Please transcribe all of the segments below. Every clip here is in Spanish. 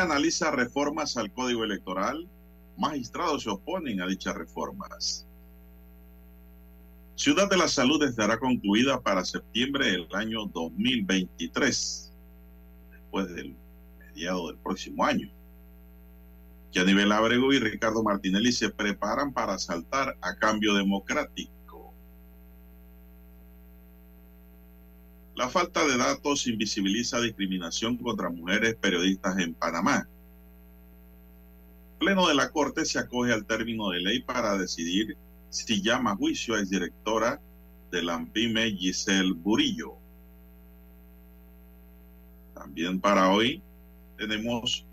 Analiza reformas al Código Electoral. Magistrados se oponen a dichas reformas. Ciudad de la Salud estará concluida para septiembre del año 2023, después del mediado del próximo año. nivel Abrego y Ricardo Martinelli se preparan para saltar a cambio democrático. La falta de datos invisibiliza discriminación contra mujeres periodistas en Panamá. Pleno de la Corte se acoge al término de ley para decidir si llama a juicio a exdirectora de la AMPIME Giselle Burillo. También para hoy tenemos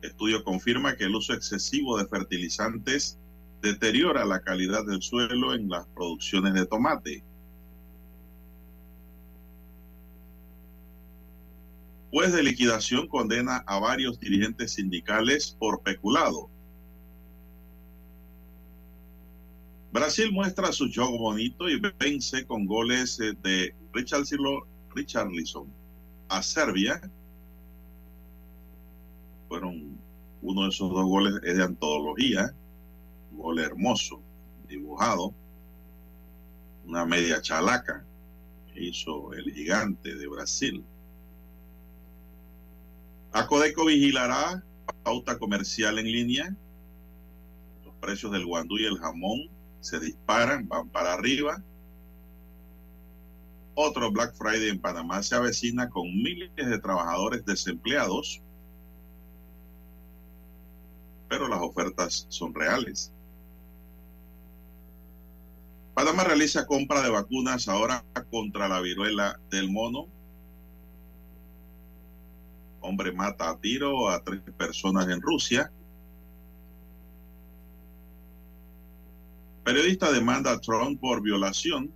estudio confirma que el uso excesivo de fertilizantes deteriora la calidad del suelo en las producciones de tomate. Juez de liquidación condena a varios dirigentes sindicales por peculado. Brasil muestra su juego bonito y vence con goles eh, de Richard Richarlison a Serbia. Fueron uno de esos dos goles es de antología, un gol hermoso, dibujado, una media chalaca que hizo el gigante de Brasil. Acodeco vigilará pauta comercial en línea. Los precios del guandú y el jamón se disparan, van para arriba. Otro Black Friday en Panamá se avecina con miles de trabajadores desempleados, pero las ofertas son reales. Panamá realiza compra de vacunas ahora contra la viruela del mono Hombre mata a tiro a tres personas en Rusia. Periodista demanda a Trump por violación.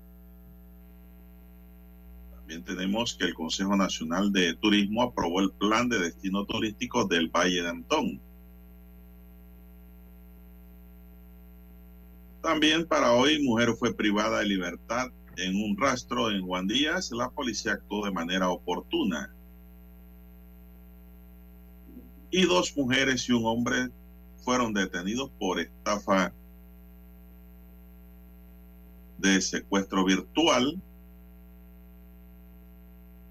También tenemos que el Consejo Nacional de Turismo aprobó el plan de destino turístico del Valle de Antón. También para hoy, mujer fue privada de libertad en un rastro en Juan Díaz. La policía actuó de manera oportuna y dos mujeres y un hombre fueron detenidos por estafa de secuestro virtual.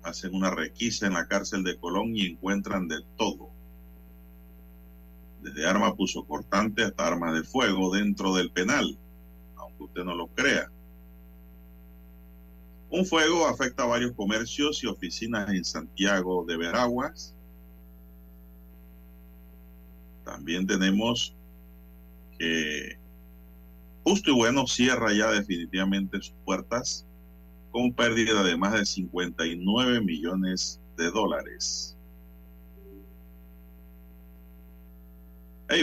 Hacen una requisa en la cárcel de Colón y encuentran de todo. Desde arma puso cortante hasta armas de fuego dentro del penal, aunque usted no lo crea. Un fuego afecta a varios comercios y oficinas en Santiago de Veraguas también tenemos que Justo y Bueno cierra ya definitivamente sus puertas con pérdida de más de 59 millones de dólares.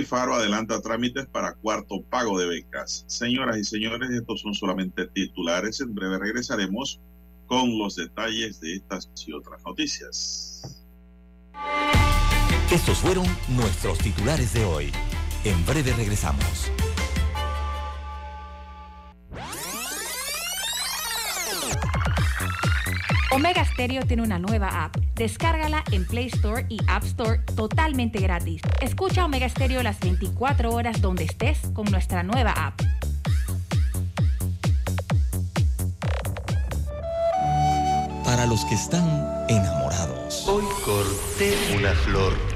Faro adelanta trámites para cuarto pago de becas. Señoras y señores, estos son solamente titulares. En breve regresaremos con los detalles de estas y otras noticias. Estos fueron nuestros titulares de hoy. En breve regresamos. Omega Stereo tiene una nueva app. Descárgala en Play Store y App Store totalmente gratis. Escucha Omega Stereo las 24 horas donde estés con nuestra nueva app. Para los que están enamorados. Hoy corté una flor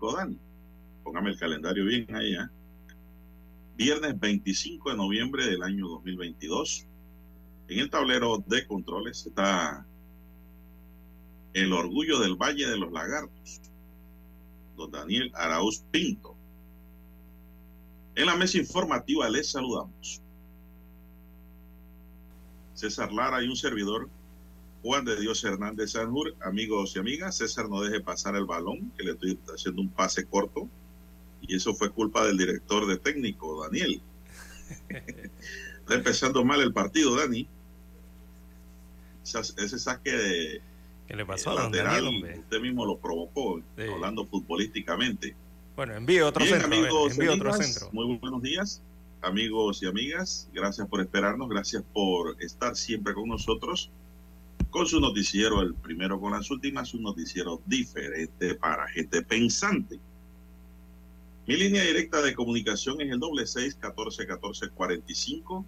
25, Dani. Póngame el calendario bien ahí, ¿eh? Viernes 25 de noviembre del año 2022. En el tablero de controles está el orgullo del Valle de los Lagartos, don Daniel Arauz Pinto. En la mesa informativa les saludamos. César Lara y un servidor Juan de Dios Hernández Sanjur, amigos y amigas, César no deje pasar el balón, que le estoy haciendo un pase corto, y eso fue culpa del director de técnico, Daniel. Está empezando mal el partido, Dani. Ese saque de ¿Qué le pasó eh, a don lateral, Daniel, usted mismo lo provocó, Sí. hablando futbolísticamente. Bueno, envíe otro Bien, centro. amigos envíe otro centro. muy buenos días, amigos y amigas. Gracias por esperarnos, gracias por estar siempre con nosotros con su noticiero, el primero con las últimas, un noticiero diferente para gente pensante. Mi línea directa de comunicación es el doble seis catorce catorce cuarenta y cinco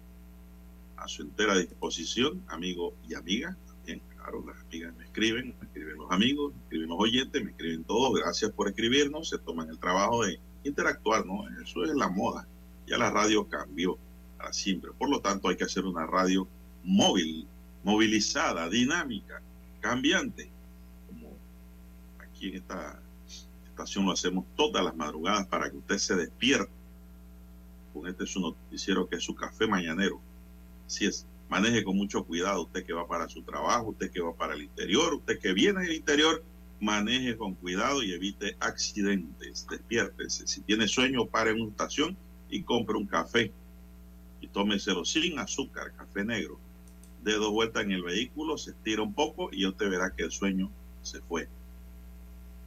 a su entera disposición, amigo y amiga. También, claro, las amigas me escriben, me escriben los amigos, me escriben los oyentes, me escriben todos. Gracias por escribirnos, se toman el trabajo de interactuar, ¿no? Eso es la moda. Ya la radio cambió para siempre. Por lo tanto, hay que hacer una radio móvil, movilizada, dinámica, cambiante, como aquí en esta estación lo hacemos todas las madrugadas para que usted se despierte con este su noticiero que es su café mañanero. Así es, maneje con mucho cuidado usted que va para su trabajo, usted que va para el interior, usted que viene del interior, maneje con cuidado y evite accidentes. Despiértese. Si tiene sueño, pare en una estación y compre un café y tómeselo sin azúcar, café negro. De dos vueltas en el vehículo, se estira un poco y usted verá que el sueño se fue.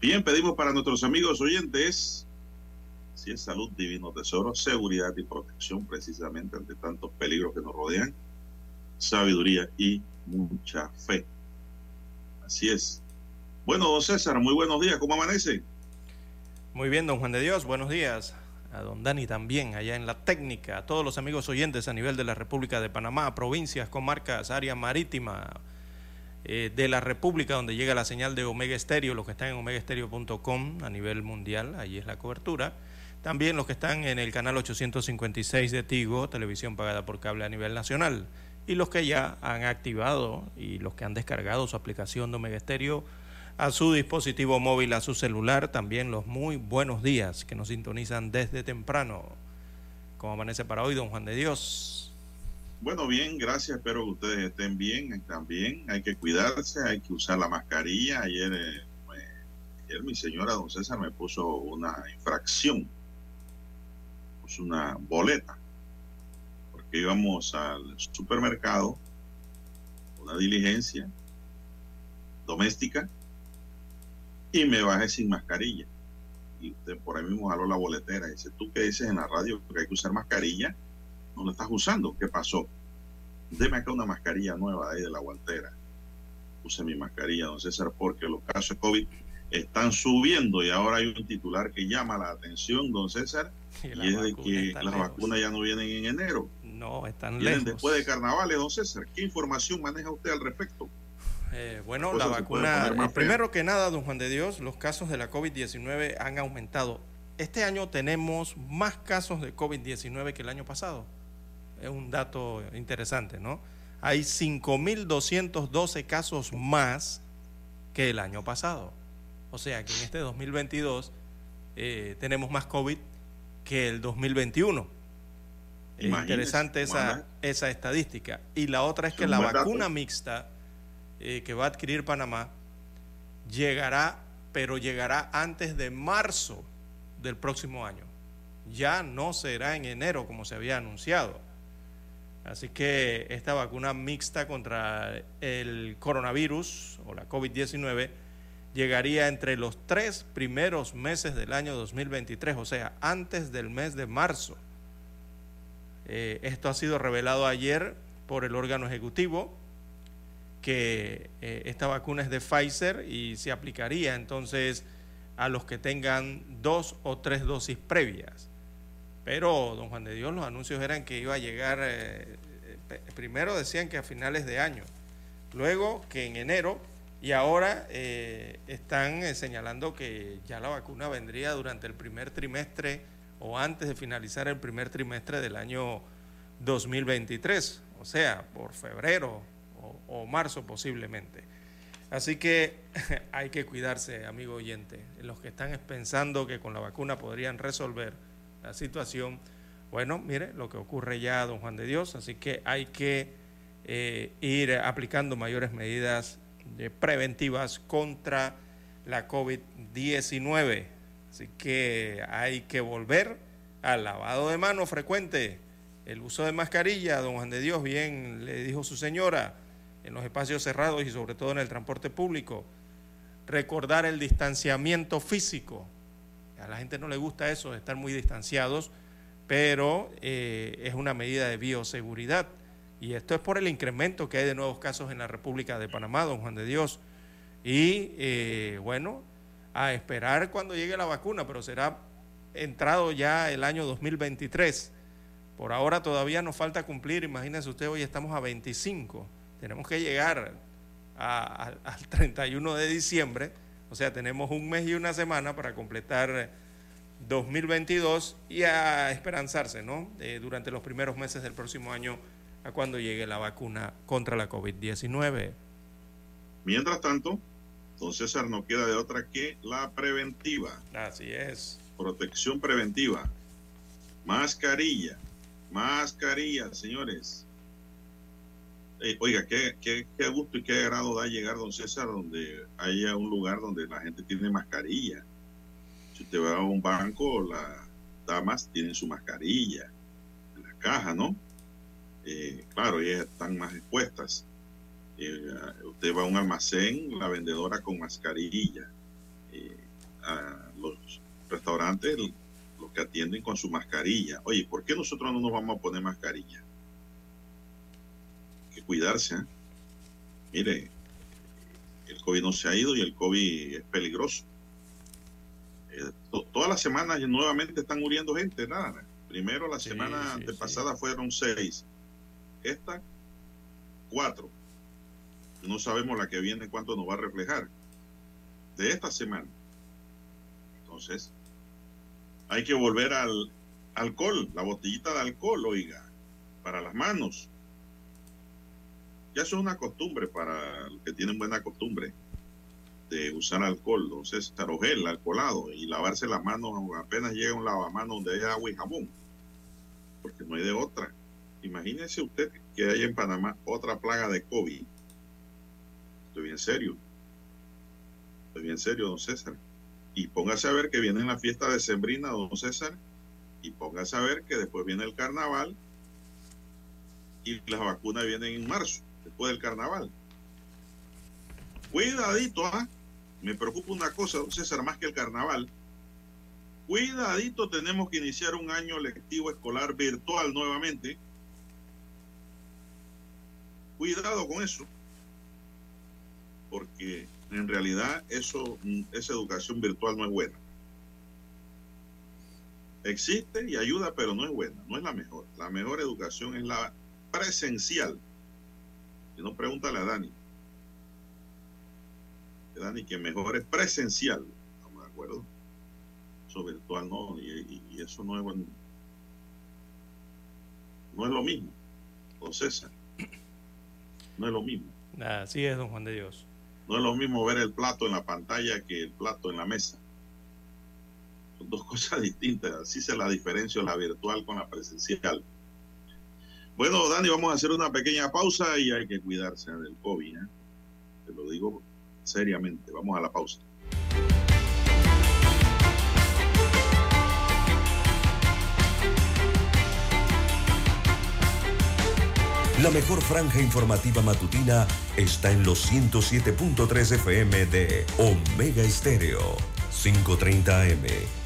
Bien, pedimos para nuestros amigos oyentes, si es salud, divino tesoro, seguridad y protección precisamente ante tantos peligros que nos rodean, sabiduría y mucha fe. Así es. Bueno, don César, muy buenos días, ¿cómo amanece? Muy bien, don Juan de Dios, buenos días. A don Dani también, allá en la técnica. A todos los amigos oyentes a nivel de la República de Panamá, provincias, comarcas, área marítima eh, de la República, donde llega la señal de Omega Estéreo, los que están en omegaestereo.com a nivel mundial, allí es la cobertura. También los que están en el canal 856 de Tigo, televisión pagada por cable a nivel nacional. Y los que ya han activado y los que han descargado su aplicación de Omega Estéreo a su dispositivo móvil, a su celular, también los muy buenos días que nos sintonizan desde temprano. ¿Cómo amanece para hoy, don Juan de Dios? Bueno, bien, gracias. Espero que ustedes estén bien. También hay que cuidarse, hay que usar la mascarilla. Ayer, eh, ayer mi señora, don César, me puso una infracción, puso una boleta, porque íbamos al supermercado, una diligencia doméstica, y me bajé sin mascarilla. Y usted por ahí mismo jaló la boletera y dice, ¿tú qué dices en la radio que hay que usar mascarilla? no lo estás usando. ¿Qué pasó? deme acá una mascarilla nueva ahí de la guantera. Puse mi mascarilla, don César, porque los casos de COVID están subiendo y ahora hay un titular que llama la atención, don César, y, es de que las vacunas ya no vienen en enero. No, están Vienen lejos. después de carnavales, don César. ¿Qué información maneja usted al respecto? Eh, bueno, la vacuna, eh, primero que nada, don Juan de Dios, los casos de la COVID-19 han aumentado. Este año tenemos más casos de COVID-19 que el año pasado. Es un dato interesante, ¿no? Hay 5.212 casos más que el año pasado. O sea que en este 2022 eh, tenemos más COVID que el 2021. Es Imagínese, interesante esa, esa estadística. Y la otra es que la dato. vacuna mixta eh, que va a adquirir Panamá llegará, pero llegará antes de marzo del próximo año. Ya no será en enero como se había anunciado. Así que esta vacuna mixta contra el coronavirus o la COVID-19 llegaría entre los tres primeros meses del año 2023, o sea, antes del mes de marzo. Eh, esto ha sido revelado ayer por el órgano ejecutivo, que eh, esta vacuna es de Pfizer y se aplicaría entonces a los que tengan dos o tres dosis previas. Pero, don Juan de Dios, los anuncios eran que iba a llegar, eh, eh, primero decían que a finales de año, luego que en enero, y ahora están señalando que ya la vacuna vendría durante el primer trimestre o antes de finalizar el primer trimestre del año 2023, o sea, por febrero o, marzo posiblemente. Así que hay que cuidarse, amigo oyente. Los que están pensando que con la vacuna podrían resolver la situación, bueno, mire lo que ocurre ya, don Juan de Dios, así que hay que eh, ir aplicando mayores medidas eh, preventivas contra la COVID-19. Así que hay que volver al lavado de manos frecuente, el uso de mascarilla, don Juan de Dios, bien le dijo su señora, en los espacios cerrados y sobre todo en el transporte público. Recordar el distanciamiento físico. A la gente no le gusta eso, estar muy distanciados, pero eh, es una medida de bioseguridad. Y esto es por el incremento que hay de nuevos casos en la República de Panamá, don Juan de Dios. Y eh, bueno, a esperar cuando llegue la vacuna, pero será entrado ya el año 2023. Por ahora todavía nos falta cumplir, imagínense usted, hoy estamos a 25, tenemos que llegar a- a- al 31 de diciembre, o sea, tenemos un mes y una semana para completar 2022 y a esperanzarse, ¿no? Eh, durante los primeros meses del próximo año a cuando llegue la vacuna contra la COVID-19. Mientras tanto, don César no queda de otra que la preventiva, Así es. protección preventiva, mascarilla, mascarilla, señores. Eh, oiga, qué, qué, qué gusto y qué agrado da llegar, don César, donde haya un lugar donde la gente tiene mascarilla. Si usted va a un banco, las damas tienen su mascarilla en la caja, ¿no? Eh, claro, ellas están más expuestas. Eh, usted va a un almacén, la vendedora con mascarilla. Los restaurantes, los que atienden con su mascarilla. Oye, ¿por qué nosotros no nos vamos a poner mascarilla? Cuidarse. ¿eh? Mire, el COVID no se ha ido y el COVID es peligroso. Eh, to- todas las semanas nuevamente están muriendo gente, nada. Primero la Sí, semana sí, antepasada fueron seis. Esta, cuatro. No sabemos la que viene cuánto nos va a reflejar. De esta semana. Entonces, hay que volver al alcohol, la botellita de alcohol, oiga, para las manos. Ya eso es una costumbre para los que tienen buena costumbre de usar alcohol, entonces o gel alcoholado y lavarse las manos apenas llega un lavamanos donde hay agua y jabón, porque no hay de otra. Imagínese usted que hay en Panamá otra plaga de COVID. Estoy bien serio. Estoy bien serio, don César. Y póngase a ver que viene la fiesta de Sembrina, don César, y póngase a ver que después viene el carnaval y las vacunas vienen en marzo, después del carnaval. Cuidadito, ¿ah? Me preocupa una cosa, don César, más que el carnaval. Cuidadito, tenemos que iniciar un año lectivo escolar virtual nuevamente. cuidado con eso, porque en realidad eso, esa educación virtual no es buena. Existe y ayuda, pero no es buena, no es la mejor. La mejor educación es la presencial. Si no, pregúntale a Dani. Dani, que mejor es presencial. Estamos de acuerdo. Eso virtual no, y, eso no es bueno. No es lo mismo, don César. No es lo mismo. Así es, don Juan de Dios. No es lo mismo ver el plato en la pantalla que el plato en la mesa. Son dos cosas distintas. Así se la diferencia la virtual con la presencial. Bueno, Dani, vamos a hacer una pequeña pausa y hay que cuidarse del COVID. ¿eh? Te lo digo seriamente. Vamos a la pausa. La mejor franja informativa matutina está en los 107.3 FM de Omega Estéreo. 530 AM.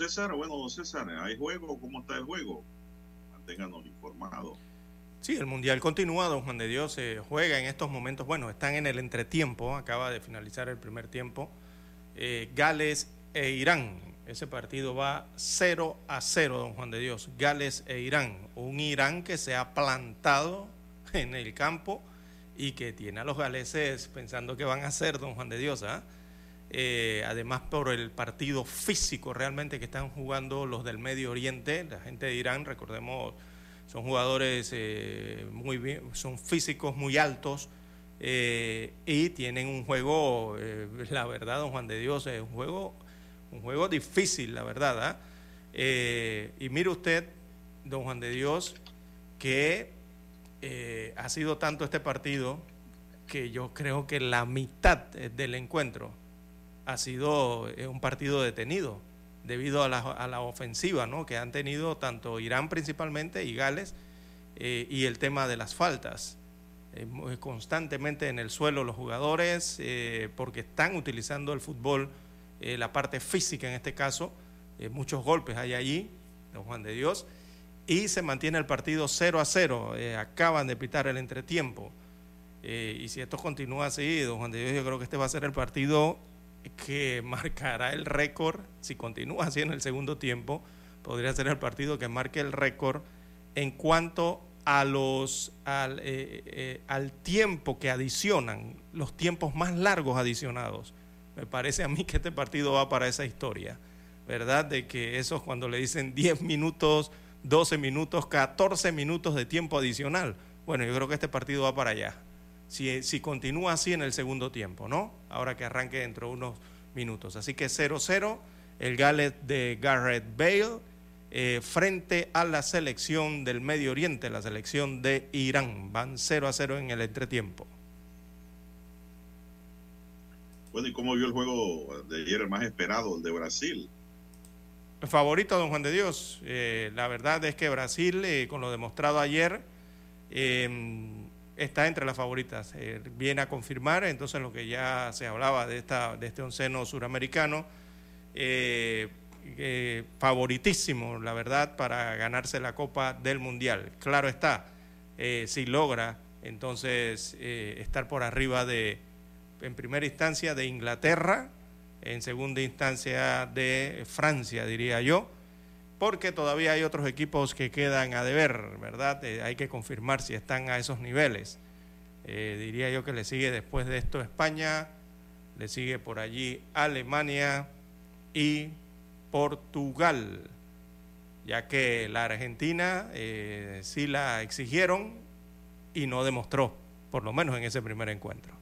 César. Bueno, don César, ¿hay juego? ¿Cómo está el juego? Manténganos informados. Sí, el Mundial continúa, don Juan de Dios se juega en estos momentos, bueno, están en el entretiempo, acaba de finalizar el primer tiempo, eh, Gales e Irán, ese partido va 0 a 0, don Juan de Dios, Gales e Irán, un Irán que se ha plantado en el campo y que tiene a los galeses pensando que van a hacer, don Juan de Dios, ¿ah? Además por el partido físico realmente que están jugando los del Medio Oriente, la gente de Irán, recordemos son jugadores eh, muy bien, son físicos muy altos eh, y tienen un juego, eh, la verdad, don Juan de Dios, es un juego, un juego difícil, la verdad. ¿ah? Eh, y mire usted, don Juan de Dios, que eh, ha sido tanto este partido que yo creo que la mitad eh, del encuentro ha sido eh, un partido detenido debido a la, a la ofensiva ¿no? que han tenido tanto Irán principalmente y Gales eh, y el tema de las faltas. Eh, constantemente en el suelo los jugadores porque están utilizando el fútbol, la parte física en este caso, muchos golpes hay allí, don Juan de Dios, y se mantiene el partido 0 a 0, eh, acaban de pitar el entretiempo. Y si esto continúa así, don Juan de Dios, yo creo que este va a ser el partido que marcará el récord, si continúa así en el segundo tiempo, podría ser el partido que marque el récord en cuanto a los al, eh, eh, al tiempo que adicionan, los tiempos más largos adicionados. Me parece a mí que este partido va para esa historia, ¿verdad? De que esos cuando le dicen 10 minutos, 12 minutos, 14 minutos de tiempo adicional. Bueno, yo creo que este partido va para allá. Si, si continúa así en el segundo tiempo, ¿no? Ahora que arranque dentro de unos minutos. Así que 0-0, el Gallet de Garrett Bale eh, frente a la selección del Medio Oriente, la selección de Irán. Van 0 a 0 en el entretiempo. Bueno, ¿y cómo vio el juego de ayer, el más esperado, el de Brasil? Favorito, don Juan de Dios. Eh, la verdad es que Brasil, eh, con lo demostrado ayer, em, está entre las favoritas. viene a confirmar entonces lo que ya se hablaba de, esta, de este onceno suramericano eh, favoritísimo, la verdad, para ganarse la Copa del Mundial. Claro está, eh, si logra entonces eh, estar por arriba de, en primera instancia, de Inglaterra, en segunda instancia de Francia, diría yo, porque todavía hay otros equipos que quedan a deber, ¿verdad? hay que confirmar si están a esos niveles. diría yo que le sigue después de esto España, le sigue por allí Alemania y Portugal, ya que la Argentina eh, sí la exigieron y no demostró, por lo menos en ese primer encuentro.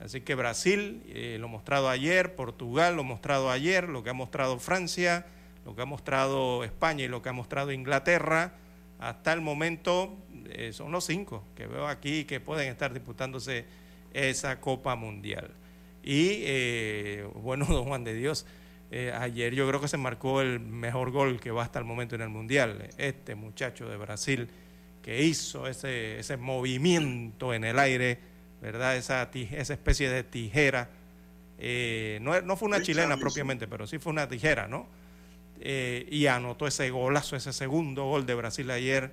Así que Brasil, eh, lo mostrado ayer, Portugal, lo mostrado ayer, lo que ha mostrado Francia, lo que ha mostrado España y lo que ha mostrado Inglaterra, hasta el momento eh, son los cinco que veo aquí que pueden estar disputándose esa Copa Mundial. Y bueno, don Juan de Dios, eh, ayer yo creo que se marcó el mejor gol que va hasta el momento en el Mundial. Este muchacho de Brasil que hizo ese, ese movimiento en el aire, ¿verdad? Esa, esa especie de tijera. Eh, no, no, fue una chilena propiamente, pero sí fue una tijera, ¿no? Eh, y anotó ese golazo, ese segundo gol de Brasil ayer.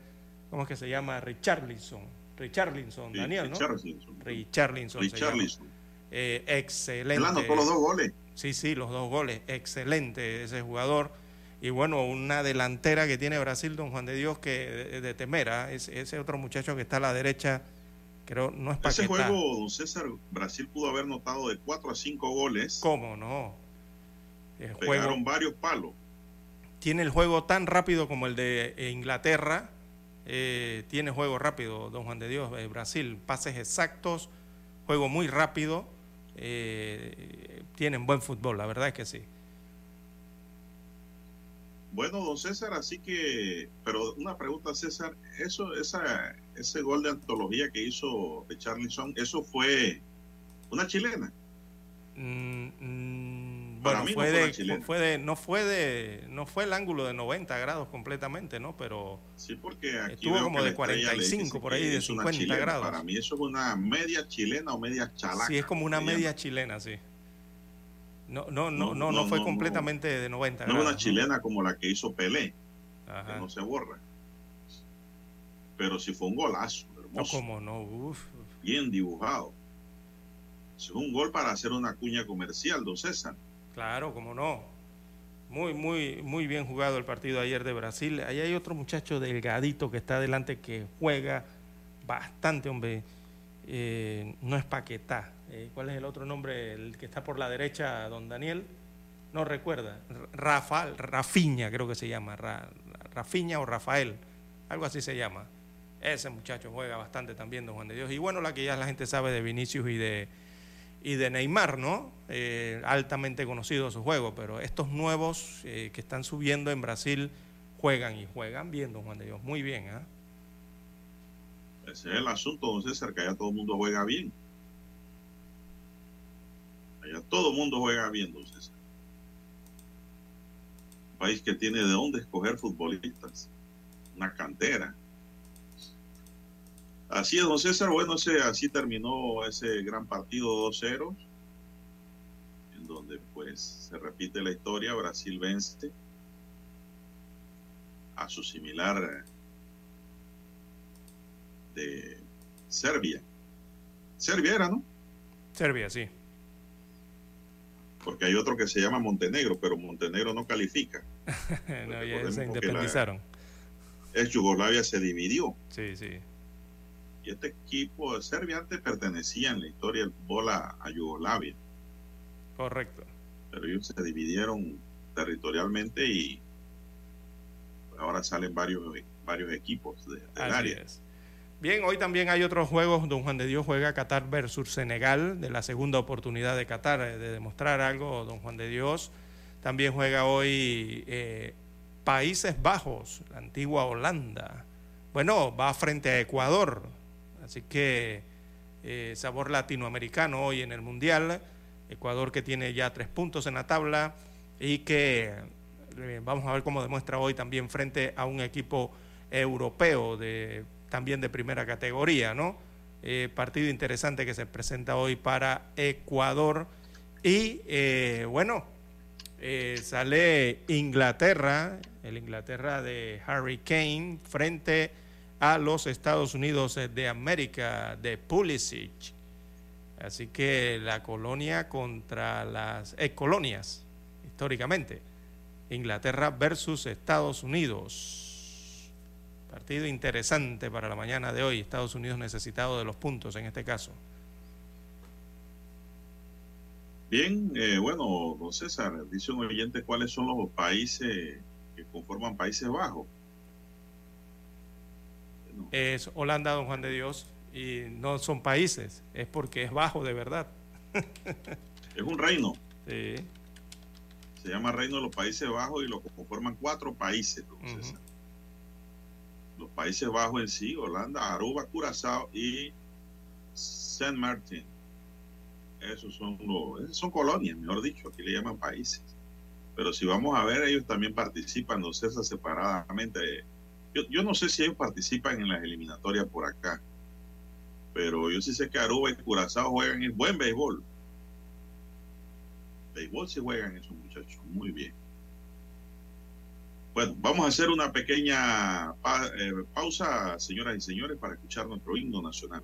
¿Cómo es que se llama? Richarlison. Richarlison, Daniel, ¿no? Richarlison. Richarlison. excelente. Él anotó los dos goles. Sí, sí, los dos goles. Excelente ese jugador. Y bueno, una delantera que tiene Brasil, don Juan de Dios, que de, temera. ¿ah? ese otro muchacho que está a la derecha, creo, no es para Ese juego, don César, Brasil pudo haber notado de 4 a 5 goles. ¿Cómo no? El Pegaron varios palos. Tiene el juego tan rápido como el de Inglaterra. Eh, tiene juego rápido, don Juan de Dios. Eh, Brasil, pases exactos, juego muy rápido. Eh, tienen buen fútbol, la verdad es que sí. Bueno, don César, así que, pero una pregunta, César, eso, esa, ese gol de antología que hizo Charlison, ¿eso fue una chilena? Mm, mm, bueno, fue, de, fue, de, no fue de, no fue el ángulo de 90 grados completamente, ¿no? Pero sí, porque estuvo como de 45 por ahí, de 50 grados. Para mí eso es una media chilena o media chalaca. Sí, es como una media chilena, sí. No, no, no, no, no, fue completamente de 90 No una chilena como la que hizo Pelé, que no se borra. Pero sí fue un golazo, hermoso. como no, Uf. Bien dibujado. Es un gol para hacer una cuña comercial, don César. Claro, como no. Muy, muy, muy bien jugado el partido ayer de Brasil. Ahí hay otro muchacho delgadito que está adelante que juega bastante, hombre. Eh, no es Paquetá, eh, ¿cuál es el otro nombre? El que está por la derecha, don Daniel, no recuerda, Rafael, Rafiña creo que se llama, Rafiña o Rafael, algo así se llama. Ese muchacho juega bastante también, don Juan de Dios. Y bueno, la que ya la gente sabe de Vinicius y de, y de Neymar, ¿no? Eh, altamente conocido su juego, pero estos nuevos que están subiendo en Brasil juegan y juegan bien, don Juan de Dios, muy bien. ¿ah? Ese es el asunto, don César, que allá todo el mundo juega bien. Allá todo el mundo juega bien, don César. Un país que tiene de dónde escoger futbolistas. Una cantera. Así es, don César. Bueno, ese, así terminó ese gran partido 2-0, en donde pues se repite la historia. Brasil vence a su similar de Serbia. Serbia era, ¿no? Serbia, sí. Porque hay otro que se llama Montenegro, pero Montenegro no califica. no, ya se independizaron. es Yugoslavia se dividió. Sí, sí. Y este equipo de Serbia antes pertenecía en la historia del fútbol a, Yugoslavia. Correcto. Pero ellos se dividieron territorialmente y ahora salen varios, varios equipos de, del área. Bien, hoy también hay otros juegos. Don Juan de Dios juega Qatar versus Senegal, de la segunda oportunidad de Qatar eh, de demostrar algo. Don Juan de Dios también juega hoy eh, Países Bajos, la antigua Holanda. Bueno, va frente a Ecuador. Así que eh, sabor latinoamericano hoy en el Mundial. Ecuador que tiene ya tres puntos en la tabla y que vamos a ver cómo demuestra hoy también frente a un equipo europeo de también de primera categoría, ¿no? Eh, partido interesante que se presenta hoy para Ecuador. Y eh, bueno, eh, sale Inglaterra, el Inglaterra de Harry Kane, frente a los Estados Unidos de América de Pulisic. Así que la colonia contra las colonias, históricamente. Inglaterra versus Estados Unidos. Partido interesante para la mañana de hoy. Estados Unidos necesitado de los puntos en este caso. Bien, eh, bueno, don César, dice un oyente cuáles son los países que conforman Países Bajos. Es Holanda, don Juan de Dios, y no son países, es porque es bajo de verdad. es un reino. Sí. Se llama Reino de los Países Bajos y lo conforman cuatro países, César los Países Bajos en sí, Holanda, Aruba, Curazao y Saint Martin. Esos son los, son colonias, mejor dicho, aquí le llaman países. Pero si vamos a ver, ellos también participan, no sé, separadamente. Yo, yo no sé si ellos participan en las eliminatorias por acá, pero yo sí sé que Aruba y Curazao juegan en buen béisbol. Béisbol sí juegan esos muchachos, muy bien. Bueno, vamos a hacer una pequeña eh, pausa, señoras y señores, para escuchar nuestro himno nacional.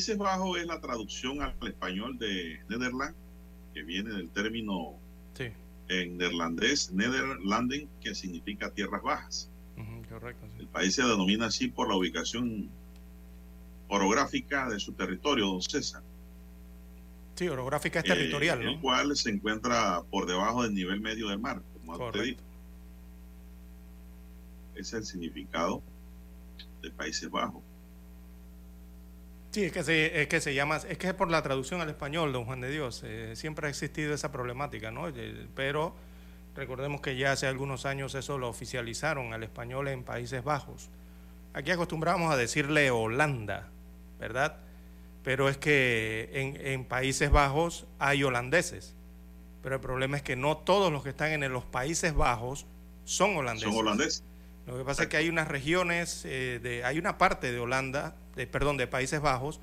Países Bajos es la traducción al español de Nederland, que viene del término en neerlandés, Nederlanden, que significa tierras bajas. El país se denomina así por la ubicación orográfica de su territorio, don César. Sí, orográfica es territorial, El cual se encuentra por debajo del nivel medio del mar, como Ese es el significado de Países Bajos. Sí, es que, se, es que se llama, es que es por la traducción al español, don Juan de Dios. Eh, siempre ha existido esa problemática, ¿no? Eh, pero recordemos que ya hace algunos años eso lo oficializaron al español en Países Bajos. Aquí acostumbramos a decirle Holanda, ¿verdad? Pero es que en, en Países Bajos hay holandeses. Pero el problema es que no todos los que están en los Países Bajos son holandeses. Son holandeses. Lo que pasa es que hay unas regiones, eh, de, hay una parte de Holanda, de, perdón, de Países Bajos,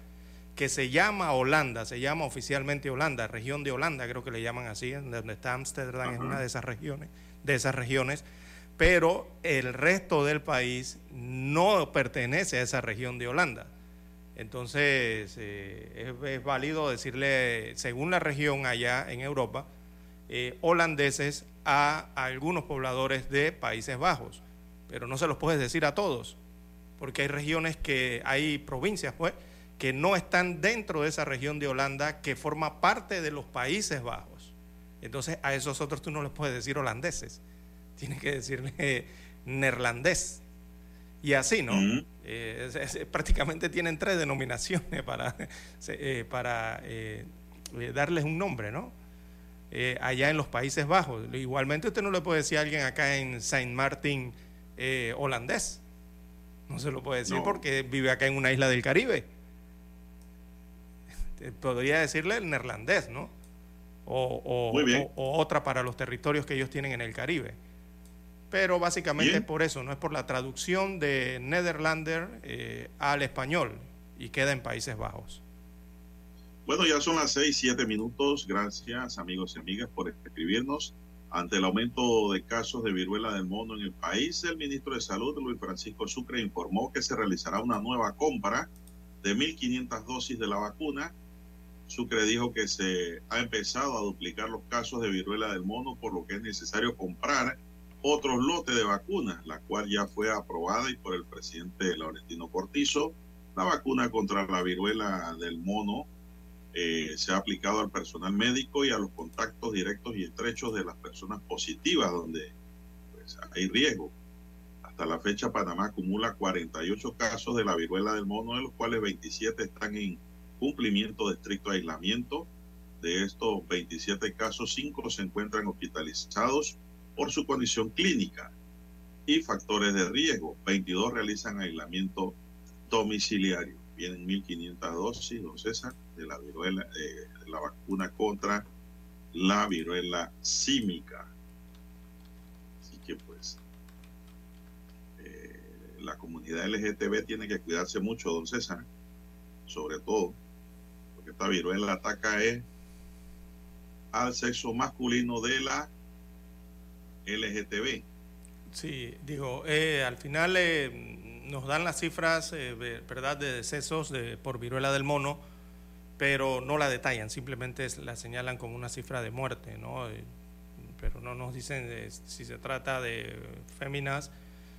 que se llama Holanda, se llama oficialmente Holanda, región de Holanda, creo que le llaman así, donde está Ámsterdam, es una de esas regiones, de esas regiones, pero el resto del país no pertenece a esa región de Holanda. Entonces, eh, es, válido decirle, según la región allá en Europa, eh, holandeses a algunos pobladores de Países Bajos pero no se los puedes decir a todos, porque hay regiones que, hay provincias, pues, que no están dentro de esa región de Holanda que forma parte de los Países Bajos. Entonces a esos otros tú no les puedes decir holandeses, tienes que decirle neerlandés. Y así, ¿no? Eh, prácticamente tienen tres denominaciones para, eh, para eh, darles un nombre, ¿no? allá en los Países Bajos. Igualmente usted no le puede decir a alguien acá en Saint Martin, eh, holandés. No se lo puede decir porque vive acá en una isla del Caribe. Podría decirle el neerlandés, ¿no? O, otra para los territorios que ellos tienen en el Caribe. Pero básicamente es por eso, no es por la traducción de Nederlander eh, al español y queda en Países Bajos. Bueno, ya son las seis, siete minutos. Gracias, amigos y amigas, por escribirnos. Ante el aumento de casos de viruela del mono en el país, el ministro de Salud, Luis Francisco Sucre, informó que se realizará una nueva compra de 1.500 dosis de la vacuna. Sucre dijo que se ha empezado a duplicar los casos de viruela del mono, por lo que es necesario comprar otros lotes de vacunas, la cual ya fue aprobada y por el presidente Laurentino Cortizo. La vacuna contra la viruela del mono eh, se ha aplicado al personal médico y a los contactos directos y estrechos de las personas positivas donde pues, hay riesgo. Hasta la fecha Panamá acumula 48 casos de la viruela del mono, de los cuales 27 están en cumplimiento de estricto aislamiento. De estos 27 casos, 5 se encuentran hospitalizados por su condición clínica y factores de riesgo. 22 realizan aislamiento domiciliario. Vienen 1.500 dosis, don César de la viruela, eh, la vacuna contra la viruela símica. Así que pues eh, la comunidad LGTB tiene que cuidarse mucho, don César, sobre todo, porque esta viruela ataca es al sexo masculino de la LGTB. Sí, digo, eh, al final nos dan las cifras, ¿verdad?, de decesos de, por viruela del mono pero no la detallan, simplemente la señalan como una cifra de muerte, ¿no? Eh, pero no nos dicen eh, si se trata de féminas,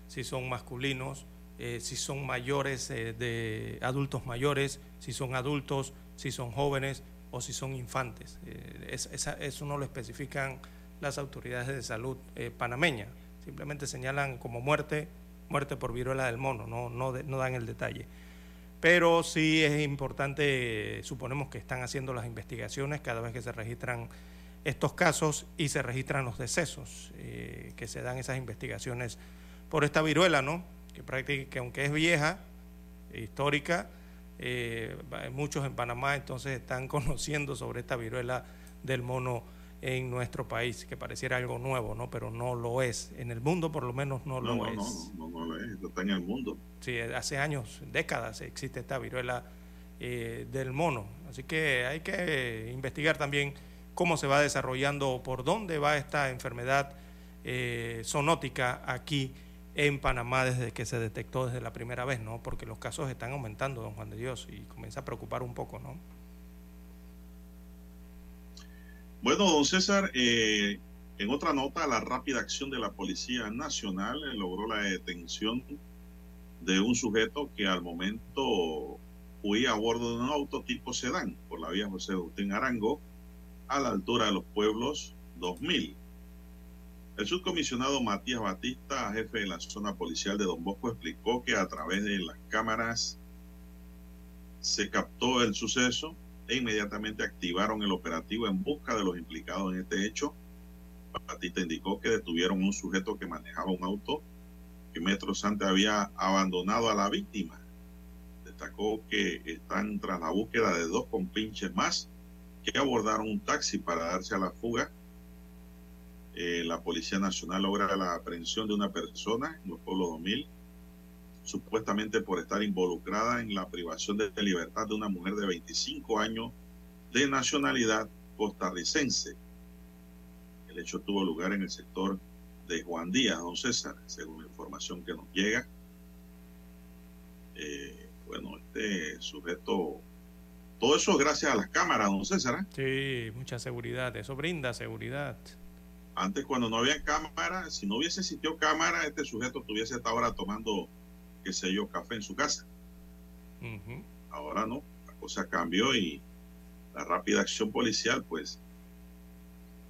si son masculinos, eh, si son mayores, de adultos mayores, si son adultos, si son jóvenes o si son infantes. eso no lo especifican las autoridades de salud panameñas. simplemente señalan como muerte, muerte por viruela del mono, no, no, no dan el detalle. Pero sí es importante, suponemos que están haciendo las investigaciones cada vez que se registran estos casos y se registran los decesos, eh, que se dan esas investigaciones por esta viruela, ¿no? Que, prácticamente, aunque es vieja, histórica, eh, muchos en Panamá entonces están conociendo sobre esta viruela del mono en nuestro país, que pareciera algo nuevo, ¿no? Pero no lo es. En el mundo, por lo menos, no, lo es. No, no, no, lo es. está en el mundo. Sí, hace años, décadas, existe esta viruela eh, del mono. Así que hay que investigar también cómo se va desarrollando, por dónde va esta enfermedad eh, zoonótica aquí en Panamá desde que se detectó desde la primera vez, ¿no? Porque los casos están aumentando, don Juan de Dios, y comienza a preocupar un poco, ¿no? Bueno, don César, eh, en otra nota, la rápida acción de la Policía Nacional logró la detención de un sujeto que al momento huía a bordo de un auto tipo sedán por la vía José Agustín Arango a la altura de los pueblos 2000. El subcomisionado Matías Batista, jefe de la zona policial de Don Bosco, explicó que a través de las cámaras se captó el suceso e inmediatamente activaron el operativo en busca de los implicados en este hecho. Batista indicó que detuvieron un sujeto que manejaba un auto que metros antes había abandonado a la víctima. Destacó que están tras la búsqueda de dos compinches más que abordaron un taxi para darse a la fuga. Eh, la Policía Nacional logra la aprehensión de una persona en los pueblos 2000 supuestamente por estar involucrada en la privación de libertad de una mujer de 25 años de nacionalidad costarricense. El hecho tuvo lugar en el sector de Juan Díaz, don César, según la información que nos llega. Eh, bueno, este sujeto, todo eso es gracias a las cámaras, don César. ¿eh? Sí, mucha seguridad, eso brinda seguridad. Antes cuando no había cámara, si no hubiese existido cámara, este sujeto estuviese hasta ahora tomando qué sé yo, café en su casa. Ahora no, la cosa cambió y la rápida acción policial pues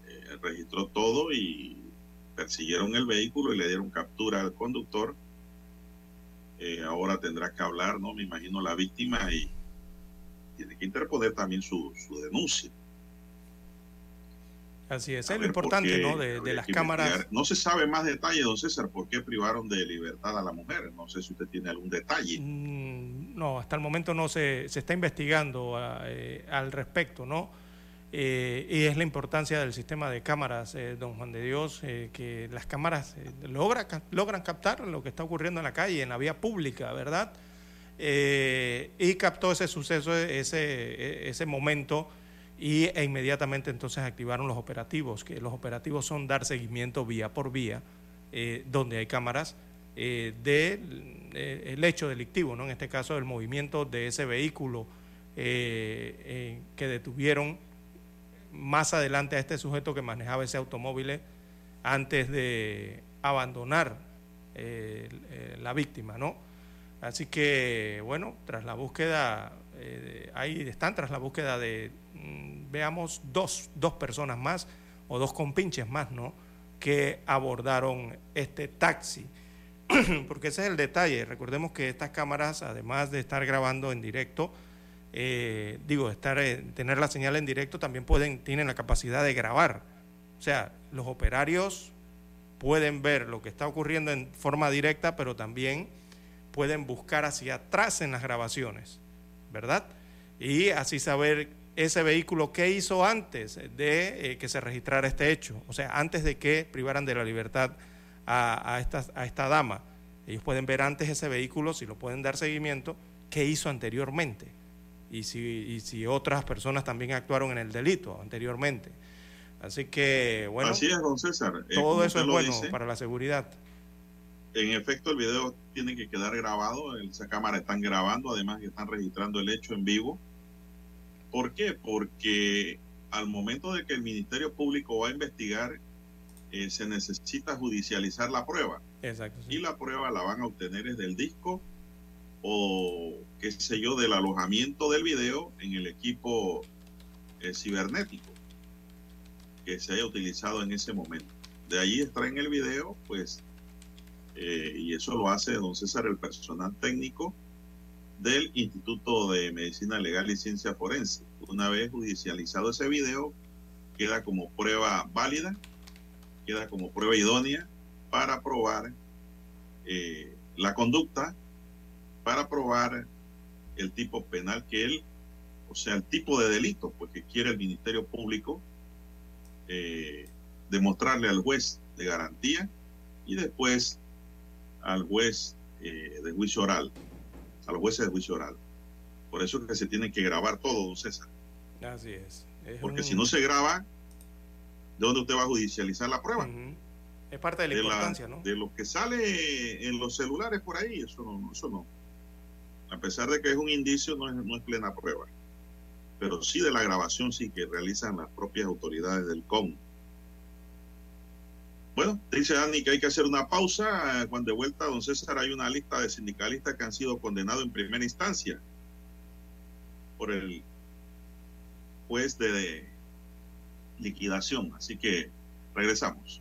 eh, registró todo y persiguieron el vehículo y le dieron captura al conductor. Eh, ahora tendrá que hablar, ¿no? Me imagino la víctima y tiene que interponer también su, su denuncia. Así es, es lo importante, ¿no? De, las cámaras. No se sabe más detalle, don César, por qué privaron de libertad a la mujer. No sé si usted tiene algún detalle. Mm, no, hasta el momento no se, se está investigando eh, al respecto, ¿no? Eh, y es la importancia del sistema de cámaras, eh, don Juan de Dios, que las cámaras logra, logran captar lo que está ocurriendo en la calle, en la vía pública, ¿verdad? y captó ese suceso, ese, ese momento y, e inmediatamente entonces activaron los operativos, que los operativos son dar seguimiento vía por vía, eh, donde hay cámaras eh, del de, el hecho delictivo, ¿no? en este caso el movimiento de ese vehículo eh, que detuvieron más adelante a este sujeto que manejaba ese automóvil antes de abandonar la víctima, ¿no? Así que, bueno, tras la búsqueda, ahí están tras la búsqueda de veamos dos, dos personas más o dos compinches más, ¿no? Que abordaron este taxi. Porque ese es el detalle. Recordemos que estas cámaras, además de estar grabando en directo, eh, digo, estar, eh, tener la señal en directo, también pueden, tienen la capacidad de grabar. O sea, los operarios pueden ver lo que está ocurriendo en forma directa, pero también pueden buscar hacia atrás en las grabaciones, ¿verdad? Y así saber ese vehículo, ¿qué hizo antes de eh, que se registrara este hecho? O sea, antes de que privaran de la libertad a, esta, a esta dama. Ellos pueden ver antes ese vehículo, si lo pueden dar seguimiento, qué hizo anteriormente. Y si, y si otras personas también actuaron en el delito anteriormente. Así que, bueno. Así es, don César. Eh, todo eso es bueno para la seguridad. En efecto, el video tiene que quedar grabado. Esa cámara están grabando, además que están registrando el hecho en vivo ¿Por qué? Porque al momento de que el Ministerio Público va a investigar, eh, se necesita judicializar la prueba. Exacto. Y la prueba la van a obtener desde el disco o, qué sé yo, del alojamiento del video en el equipo eh, cibernético que se haya utilizado en ese momento. De ahí extraen el video, pues eh, y eso lo hace don César, el personal técnico del Instituto de Medicina Legal y Ciencia Forense. Una vez judicializado ese video, queda como prueba válida, queda como prueba idónea para probar eh, la conducta, para probar el tipo penal que él, o sea, el tipo de delito pues, que quiere el Ministerio Público eh, demostrarle al juez de garantía y después al juez eh, de juicio oral, a los jueces de juicio oral. Por eso es que se tiene que grabar todo, don César. Así es. Porque si no se graba, ¿de dónde usted va a judicializar la prueba? Es parte de la importancia, ¿no? De lo que sale en los celulares por ahí, eso no, eso no. A pesar de que es un indicio, no es, no es plena prueba. Pero sí de la grabación, sí que realizan las propias autoridades del COM. Bueno, dice Dani que hay que hacer una pausa. Cuando de vuelta, don César, hay una lista de sindicalistas que han sido condenados en primera instancia por el juez de liquidación. Así que regresamos.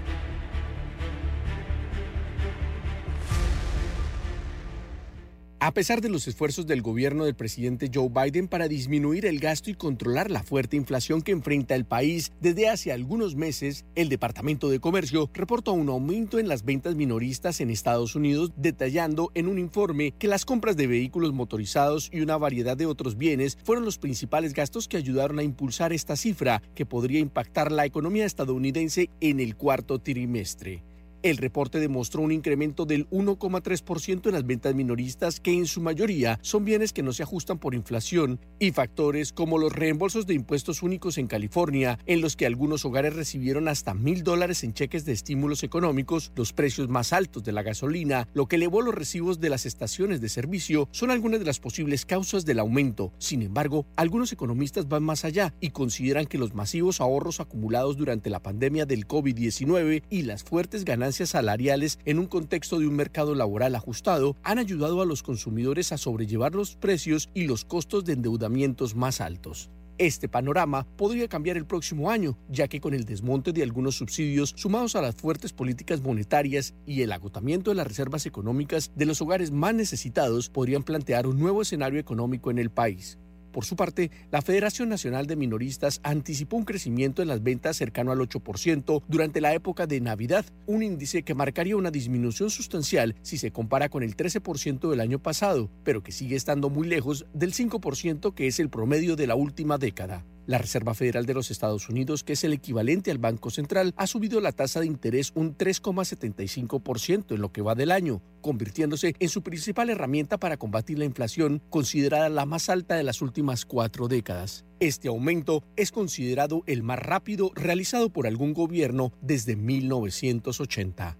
A pesar de los esfuerzos del gobierno del presidente Joe Biden para disminuir el gasto y controlar la fuerte inflación que enfrenta el país desde hace algunos meses, el Departamento de Comercio reportó un aumento en las ventas minoristas en Estados Unidos, detallando en un informe que las compras de vehículos motorizados y una variedad de otros bienes fueron los principales gastos que ayudaron a impulsar esta cifra, que podría impactar la economía estadounidense en el cuarto trimestre. El reporte demostró un incremento del 1,3% en las ventas minoristas, que en su mayoría son bienes que no se ajustan por inflación, y factores como los reembolsos de impuestos únicos en California, en los que algunos hogares recibieron hasta mil dólares en cheques de estímulos económicos, los precios más altos de la gasolina, lo que elevó los recibos de las estaciones de servicio, son algunas de las posibles causas del aumento. Sin embargo, algunos economistas van más allá y consideran que los masivos ahorros acumulados durante la pandemia del COVID-19 y las fuertes ganancias salariales en un contexto de un mercado laboral ajustado han ayudado a los consumidores a sobrellevar los precios y los costos de endeudamientos más altos. Este panorama podría cambiar el próximo año, ya que con el desmonte de algunos subsidios sumados a las fuertes políticas monetarias y el agotamiento de las reservas económicas de los hogares más necesitados podrían plantear un nuevo escenario económico en el país. Por su parte, la Federación Nacional de Minoristas anticipó un crecimiento en las ventas cercano al 8% durante la época de Navidad, un índice que marcaría una disminución sustancial si se compara con el 13% del año pasado, pero que sigue estando muy lejos del 5% que es el promedio de la última década. La Reserva Federal de los Estados Unidos, que es el equivalente al Banco Central, ha subido la tasa de interés un 3,75% en lo que va del año, convirtiéndose en su principal herramienta para combatir la inflación, considerada la más alta de las últimas cuatro décadas. Este aumento es considerado el más rápido realizado por algún gobierno desde 1980.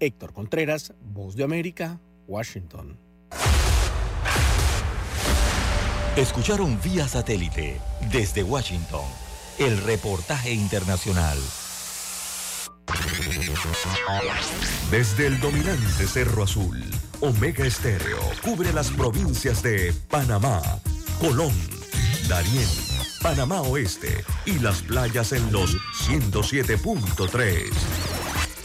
Héctor Contreras, Voz de América, Washington. Escucharon vía satélite desde Washington el reportaje internacional. Desde el dominante Cerro Azul, Omega Estéreo cubre las provincias de Panamá, Colón, Darién, Panamá Oeste y las playas en los 107.3.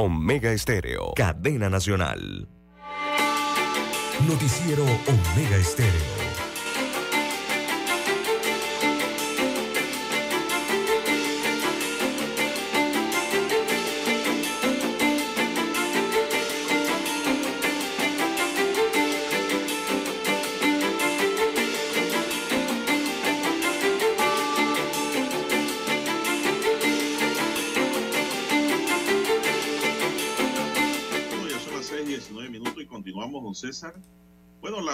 Omega Estéreo, cadena nacional. Noticiero Omega Estéreo.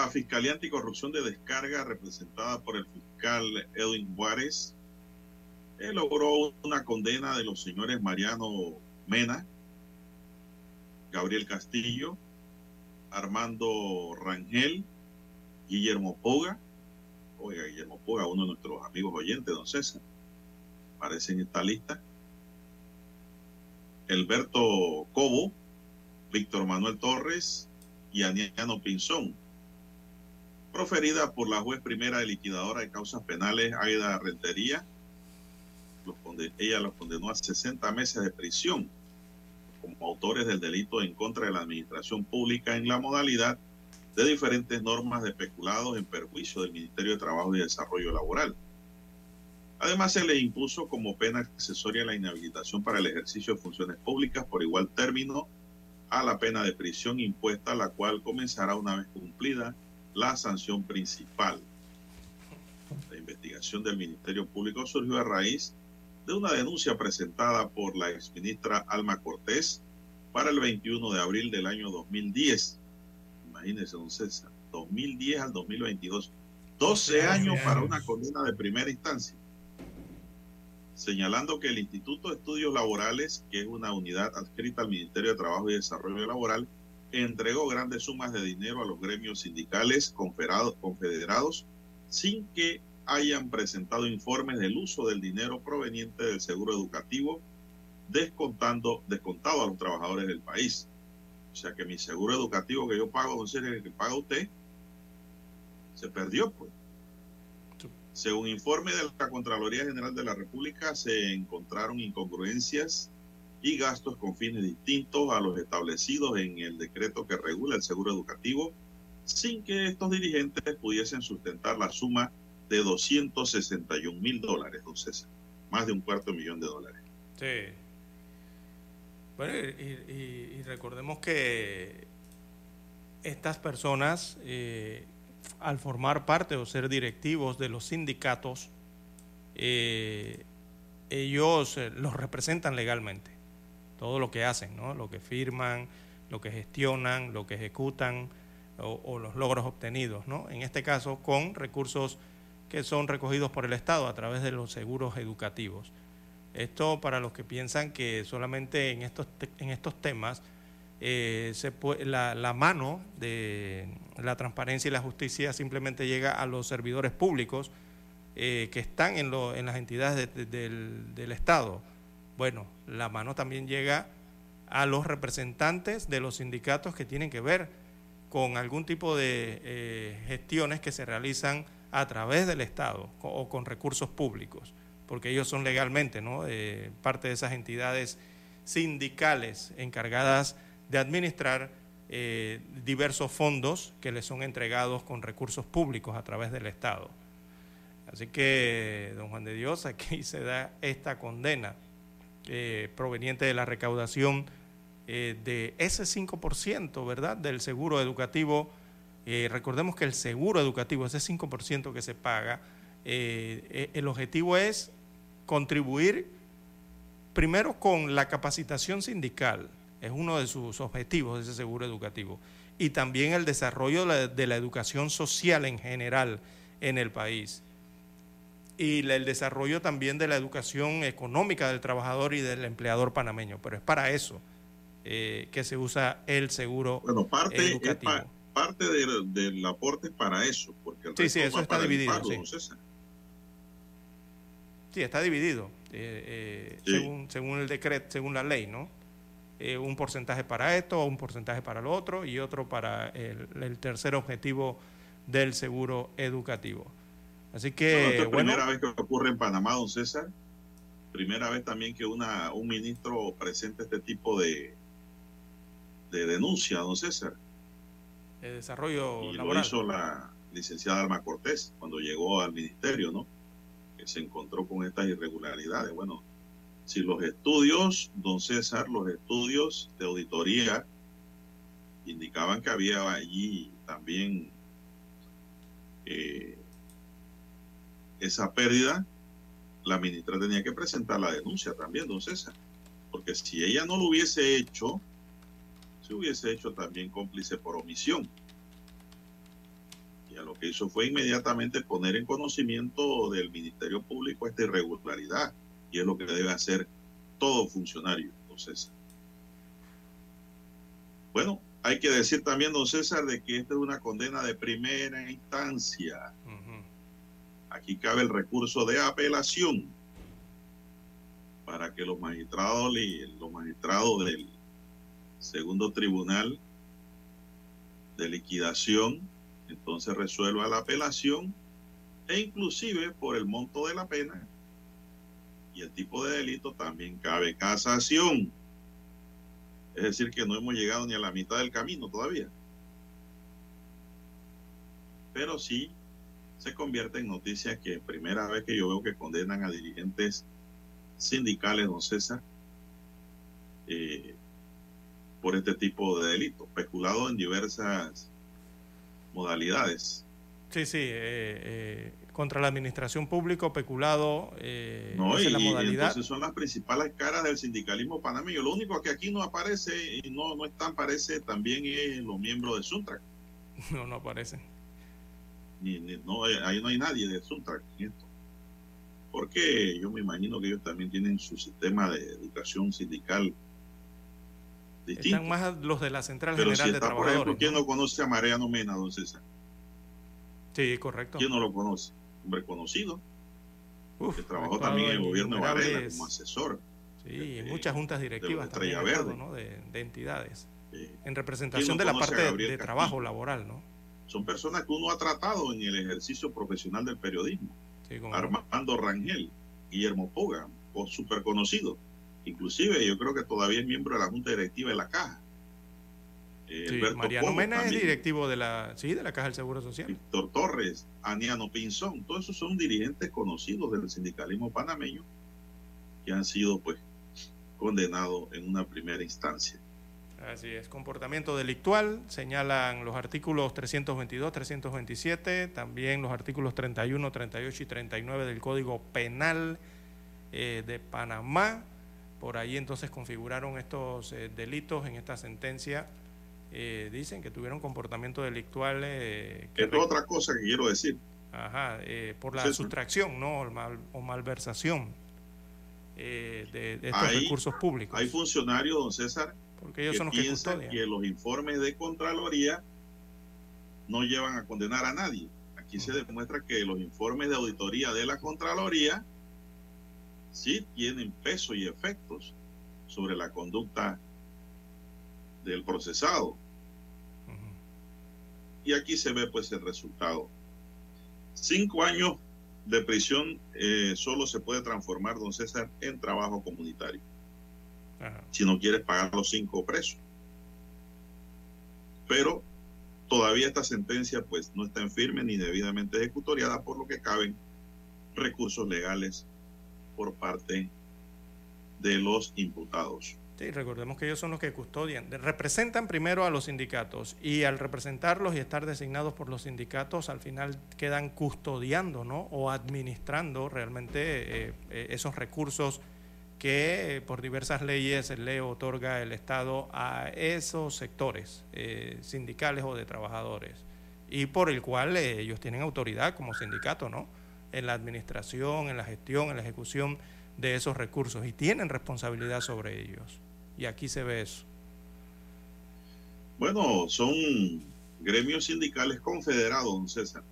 La Fiscalía Anticorrupción de Descarga, representada por el fiscal Edwin Juárez, eh, logró una condena de los señores Mariano Mena, Gabriel Castillo, Armando Rangel, Guillermo Poga. Oiga, Guillermo Poga, uno de nuestros amigos oyentes, don César, aparece en esta lista. Alberto Cobo, Víctor Manuel Torres, y Aniano Pinzón, proferida por la juez primera de liquidadora de causas penales, Aida Rentería. ella los condenó a 60 meses de prisión como autores del delito en contra de la administración pública en la modalidad de diferentes normas de peculados en perjuicio del Ministerio de Trabajo y Desarrollo Laboral. Además, se le impuso como pena accesoria la inhabilitación para el ejercicio de funciones públicas por igual término a la pena de prisión impuesta, la cual comenzará una vez cumplida la sanción principal. La investigación del Ministerio Público surgió a raíz de una denuncia presentada por la exministra Alma Cortés para el 21 de abril del año 2010. Imagínense, don César, 2010 al 2022. 12 años para una condena de primera instancia señalando que el Instituto de Estudios Laborales, que es una unidad adscrita al Ministerio de Trabajo y Desarrollo Laboral, entregó grandes sumas de dinero a los gremios sindicales confederados sin que hayan presentado informes del uso del dinero proveniente del seguro educativo descontando, descontado a los trabajadores del país. O sea que mi seguro educativo que yo pago, no sé el que paga usted, se perdió pues. Según informe de la Contraloría General de la República, se encontraron incongruencias y gastos con fines distintos a los establecidos en el decreto que regula el seguro educativo, sin que estos dirigentes pudiesen sustentar la suma de 261 mil dólares, entonces más de un cuarto millón de dólares. Sí. Bueno, y, recordemos que estas personas eh, al formar parte o ser directivos de los sindicatos, eh, ellos eh, los representan legalmente. Todo lo que hacen, ¿no? lo que firman, lo que gestionan, lo que ejecutan o, los logros obtenidos. ¿no? En este caso, con recursos que son recogidos por el Estado a través de los seguros educativos. Esto para los que piensan que solamente en estos, en estos temas eh, se la, mano de la transparencia y la justicia simplemente llega a los servidores públicos eh, que están en, en, las entidades del, Estado. Bueno, la mano también llega a los representantes de los sindicatos que tienen que ver con algún tipo de eh, gestiones que se realizan a través del Estado o con recursos públicos, porque ellos son legalmente ¿no? parte de esas entidades sindicales encargadas de administrar eh, diversos fondos que les son entregados con recursos públicos a través del Estado. Así que, don Juan de Dios, aquí se da esta condena eh, proveniente de la recaudación eh, de ese 5%, ¿verdad?, del seguro educativo. recordemos que el seguro educativo, ese 5% que se paga, el objetivo es contribuir primero con la capacitación sindical, es uno de sus objetivos de ese seguro educativo. Y también el desarrollo de la, educación social en general en el país. Y el desarrollo también de la educación económica del trabajador y del empleador panameño. Pero es para eso eh, que se usa el seguro bueno, parte, educativo. parte del, aporte es para eso. Porque sí, sí, eso está dividido. sí. está dividido. Eh, eh, según, según el decreto, según la ley, ¿no? eh, un porcentaje para esto, un porcentaje para lo otro y otro para el, tercer objetivo del seguro educativo. Así que... es primera vez que ocurre en Panamá, don César. Primera vez también que una, un ministro presenta este tipo de, de denuncia, don César. El desarrollo y lo hizo la licenciada Alma Cortés cuando llegó al ministerio, ¿no? Que se encontró con estas irregularidades. Bueno, si los estudios, don César, los estudios de auditoría indicaban que había allí también eh, esa pérdida, la ministra tenía que presentar la denuncia también, don César. Porque si ella no lo hubiese hecho, se hubiese hecho también cómplice por omisión. Y a lo que hizo fue inmediatamente poner en conocimiento del Ministerio Público esta irregularidad y es lo que debe hacer todo funcionario, don César. Bueno, hay que decir también, don César, de que esta es una condena de primera instancia. Aquí cabe el recurso de apelación para que los magistrados, los magistrados del segundo tribunal de liquidación entonces resuelva la apelación e inclusive por el monto de la pena y el tipo de delito también cabe casación. Es decir, que no hemos llegado ni a la mitad del camino todavía. Pero sí se convierte en noticia que primera vez que yo veo que condenan a dirigentes sindicales, don César, eh, por este tipo de delitos, peculado en diversas modalidades. Sí, sí, eh, eh, contra la administración pública, peculado, eh, no, y, la modalidad. entonces son las principales caras del sindicalismo panameño. Lo único que aquí no aparece y no, no están, parece también es los miembros de Suntrack. No, no aparecen. Ni, no, eh, ahí no hay nadie de Suntrack en esto. Porque yo me imagino que ellos también tienen su sistema de educación sindical distinto. Están más los de la Central General de Trabajadores. Por ejemplo, ¿quién no, conoce a Mariano Mena, don César? Sí, correcto. ¿Quién no lo conoce? hombre conocido, que trabajó también en el gobierno de Varela como asesor. Sí, en muchas juntas directivas también de, entidades. en representación de la parte de, trabajo laboral, ¿no? Son personas que uno ha tratado en el ejercicio profesional del periodismo. Armando Rangel, Guillermo Poga, súper conocido. Inclusive yo creo que todavía es miembro de la junta directiva de la caja. Eh, Mariano Mena es directivo de la, sí, de la Caja del Seguro Social. Víctor Torres, Aniano Pinzón, todos esos son dirigentes conocidos del sindicalismo panameño que han sido pues condenados en una primera instancia. Así es, comportamiento delictual, señalan los artículos 322, 327, también los artículos 31, 38 y 39 del Código Penal eh, de Panamá. Por ahí entonces configuraron estos eh, delitos en esta sentencia eh, dicen que tuvieron comportamiento delictual. Eh, es otra cosa que quiero decir. Ajá, eh, por la sustracción ¿no? o, malversación de, estos recursos públicos. Hay funcionarios, don César, Porque ellos que son los piensan que, que los informes de Contraloría no llevan a condenar a nadie. Aquí se demuestra que los informes de auditoría de la Contraloría sí tienen peso y efectos sobre la conducta del procesado. Y aquí se ve pues el resultado. Cinco años de prisión eh, solo se puede transformar, don César, en trabajo comunitario. Si no quieres pagar los cinco presos. Pero todavía esta sentencia pues no está en firme ni debidamente ejecutoriada, por lo que caben recursos legales por parte de los imputados. Sí, recordemos que ellos son los que custodian, representan primero a los sindicatos y al representarlos y estar designados por los sindicatos, al final quedan custodiando ¿no? o administrando realmente eh, eh, esos recursos que por diversas leyes le otorga el Estado a esos sectores eh, sindicales o de trabajadores y por el cual ellos tienen autoridad como sindicato, ¿no? En la administración, en la gestión, en la ejecución de esos recursos y tienen responsabilidad sobre ellos. Y aquí se ve eso. Bueno, son gremios sindicales confederados, don César.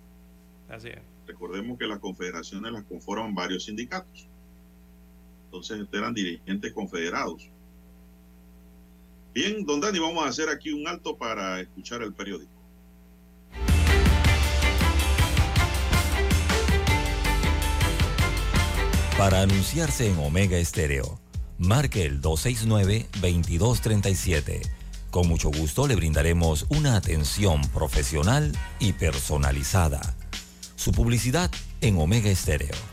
Así es. Recordemos que las confederaciones las conforman varios sindicatos. Entonces eran dirigentes confederados. Bien, don Dani, vamos a hacer aquí un alto para escuchar el periódico. Para anunciarse en Omega Estéreo, marque el 269-2237. Con mucho gusto le brindaremos una atención profesional y personalizada. Su publicidad en Omega Estéreo.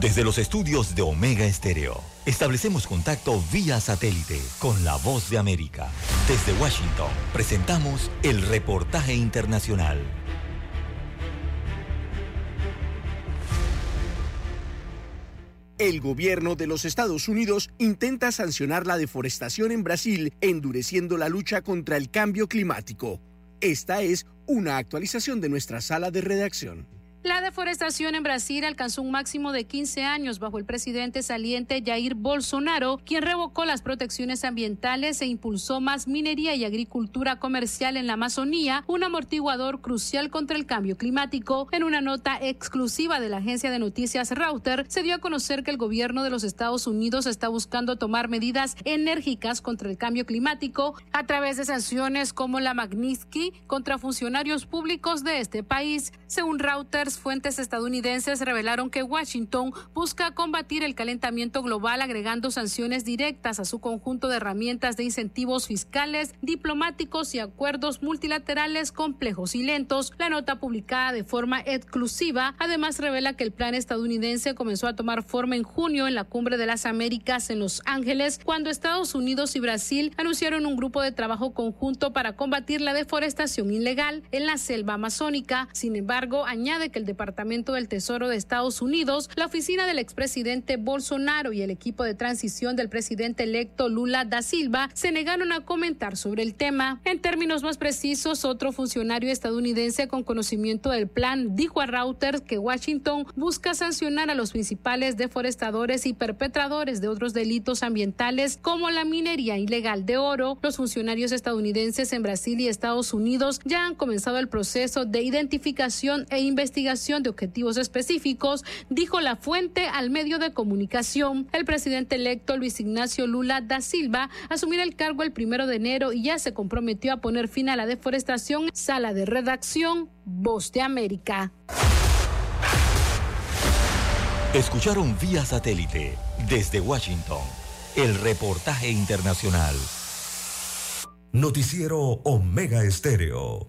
Desde los estudios de Omega Estéreo, establecemos contacto vía satélite con la voz de América. Desde Washington, presentamos el reportaje internacional. El gobierno de los Estados Unidos intenta sancionar la deforestación en Brasil, endureciendo la lucha contra el cambio climático. Esta es una actualización de nuestra sala de redacción. La deforestación en Brasil alcanzó un máximo de 15 años bajo el presidente saliente Jair Bolsonaro, quien revocó las protecciones ambientales e impulsó más minería y agricultura comercial en la Amazonía, un amortiguador crucial contra el cambio climático. En una nota exclusiva de la agencia de noticias Reuters, se dio a conocer que el gobierno de los Estados Unidos está buscando tomar medidas enérgicas contra el cambio climático a través de sanciones como la Magnitsky contra funcionarios públicos de este país. Según Reuters, fuentes estadounidenses revelaron que Washington busca combatir el calentamiento global agregando sanciones directas a su conjunto de herramientas de incentivos fiscales, diplomáticos y acuerdos multilaterales complejos y lentos. La nota publicada de forma exclusiva además revela que el plan estadounidense comenzó a tomar forma en junio en la Cumbre de las Américas en Los Ángeles, cuando Estados Unidos y Brasil anunciaron un grupo de trabajo conjunto para combatir la deforestación ilegal en la selva amazónica. Sin embargo, añade que el Departamento del Tesoro de Estados Unidos, la oficina del expresidente Bolsonaro y el equipo de transición del presidente electo Lula da Silva se negaron a comentar sobre el tema. En términos más precisos, otro funcionario estadounidense con conocimiento del plan dijo a Reuters que Washington busca sancionar a los principales deforestadores y perpetradores de otros delitos ambientales como la minería ilegal de oro. Los funcionarios estadounidenses en Brasil y Estados Unidos ya han comenzado el proceso de identificación e investigación de objetivos específicos, dijo la fuente al medio de comunicación. El presidente electo Luis Ignacio Lula da Silva asumirá el cargo el primero de enero y ya se comprometió a poner fin a la deforestación. Sala de redacción, Voz de América. Escucharon vía satélite desde Washington el reportaje internacional. Noticiero Omega Estéreo.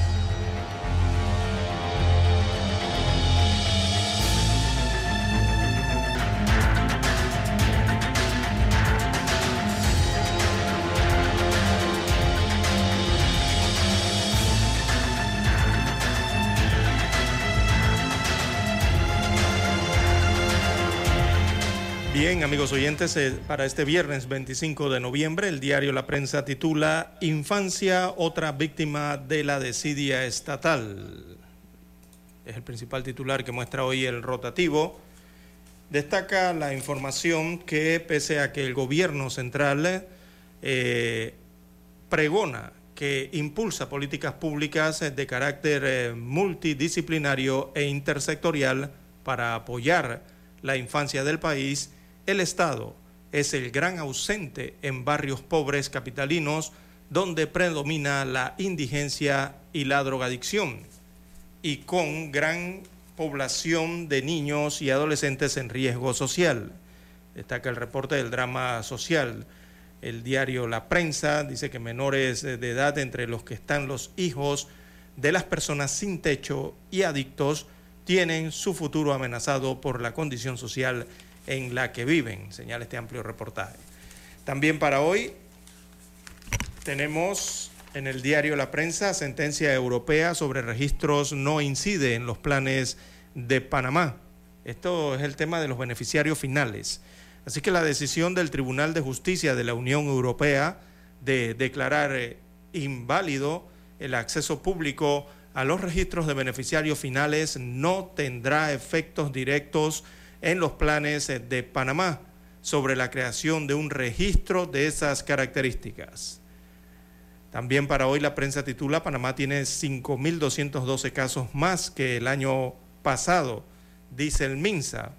Amigos oyentes, eh, para este viernes 25 de noviembre, el diario La Prensa titula Infancia, otra víctima de la desidia estatal. Es el principal titular que muestra hoy el rotativo. Destaca la información que pese a que el gobierno central eh, pregona que impulsa políticas públicas de carácter eh, multidisciplinario e intersectorial para apoyar la infancia del país, el Estado es el gran ausente en barrios pobres capitalinos donde predomina la indigencia y la drogadicción y con gran población de niños y adolescentes en riesgo social. Destaca el reporte del drama social. El diario La Prensa dice que menores de edad entre los que están los hijos de las personas sin techo y adictos tienen su futuro amenazado por la condición social en la que viven, señala este amplio reportaje. También para hoy tenemos en el diario La Prensa sentencia europea sobre registros no incide en los planes de Panamá. Esto es el tema de los beneficiarios finales. Así que la decisión del Tribunal de Justicia de la Unión Europea de declarar eh, inválido el acceso público a los registros de beneficiarios finales no tendrá efectos directos en los planes de Panamá sobre la creación de un registro de esas características. También para hoy la prensa titula Panamá tiene 5.212 casos más que el año pasado, dice el MINSA.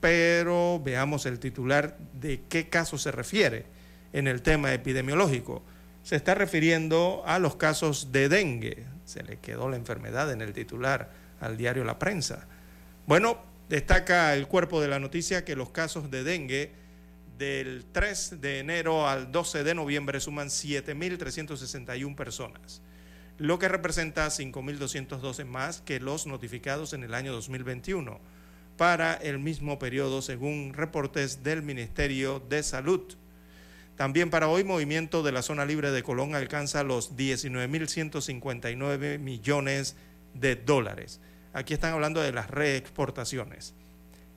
Pero veamos el titular de qué caso se refiere en el tema epidemiológico. Se está refiriendo a los casos de dengue. Se le quedó la enfermedad en el titular al diario La Prensa. Bueno, destaca el cuerpo de la noticia que los casos de dengue del 3 de enero al 12 de noviembre suman 7.361 personas, lo que representa 5.212 más que los notificados en el año 2021 para el mismo periodo según reportes del Ministerio de Salud. También para hoy, movimiento de la zona libre de Colón alcanza los 19.159 millones de dólares. Aquí están hablando de las reexportaciones.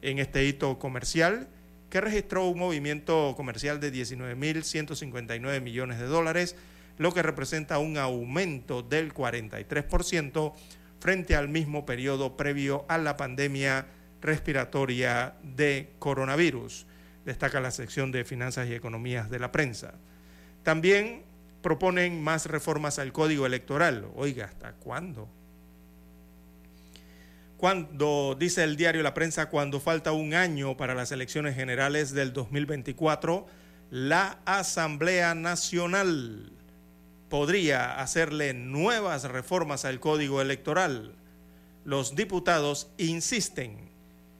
En este hito comercial, que registró un movimiento comercial de 19.159 millones de dólares, lo que representa un aumento del 43% frente al mismo periodo previo a la pandemia respiratoria de coronavirus, destaca la sección de Finanzas y Economías de la prensa. También proponen más reformas al Código Electoral. Oiga, ¿hasta cuándo? Cuando, dice el diario La Prensa, cuando falta un año para las elecciones generales del 2024, la Asamblea Nacional podría hacerle nuevas reformas al código electoral. Los diputados insisten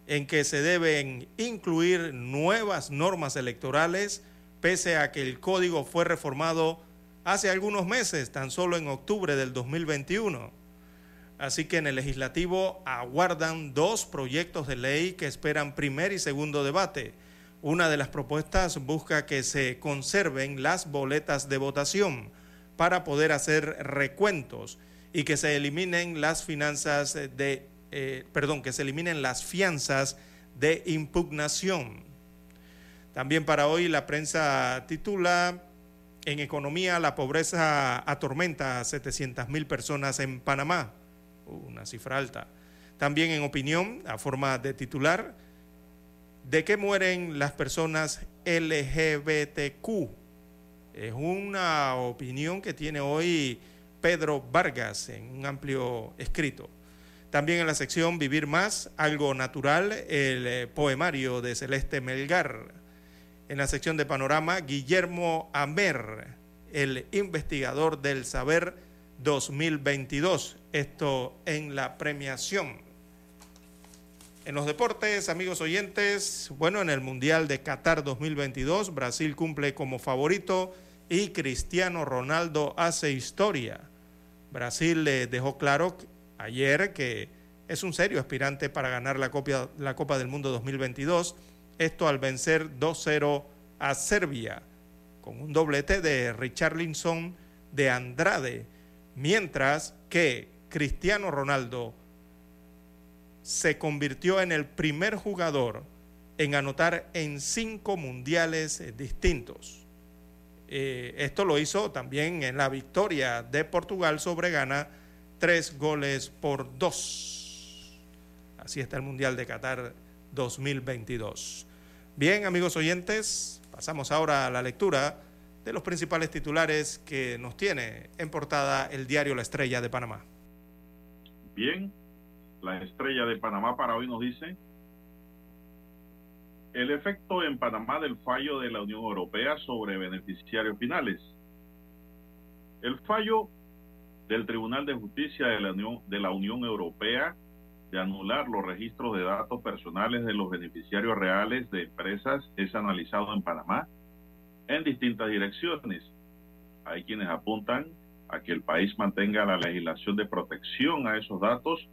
en que se deben incluir nuevas normas electorales, pese a que el código fue reformado hace algunos meses, tan solo en octubre del 2021. Así que en el legislativo aguardan dos proyectos de ley que esperan primer y segundo debate. Una de las propuestas busca que se conserven las boletas de votación para poder hacer recuentos y que se eliminen las finanzas de, eh, perdón, que se eliminen las fianzas de impugnación. También para hoy la prensa titula en economía la pobreza atormenta a 700 mil personas en Panamá una cifra alta. También en opinión, a forma de titular, ¿de qué mueren las personas LGBTQ? Es una opinión que tiene hoy Pedro Vargas en un amplio escrito. También en la sección Vivir Más, algo natural, el eh, poemario de Celeste Melgar. En la sección de Panorama, Guillermo Amer, el investigador del saber 2022. Esto en la premiación. En los deportes, amigos oyentes, bueno, en el Mundial de Qatar 2022, Brasil cumple como favorito y Cristiano Ronaldo hace historia. Brasil le dejó claro ayer que es un serio aspirante para ganar la, la Copa del Mundo 2022, esto al vencer 2-0 a Serbia, con un doblete de Richarlison de Andrade Mientras que Cristiano Ronaldo se convirtió en el primer jugador en anotar en cinco mundiales distintos. Eh, esto lo hizo también en la victoria de Portugal sobre Ghana, tres goles por dos. Así está el Mundial de Qatar 2022. Bien, amigos oyentes, pasamos ahora a la lectura de los principales titulares que nos tiene en portada el diario La Estrella de Panamá. Bien, la Estrella de Panamá para hoy nos dice el efecto en Panamá del fallo de la Unión Europea sobre beneficiarios finales. El fallo del Tribunal de Justicia de la Unión, de la Unión Europea de anular los registros de datos personales de los beneficiarios reales de empresas es analizado en Panamá en distintas direcciones. Hay quienes apuntan a que el país mantenga la legislación de protección a esos datos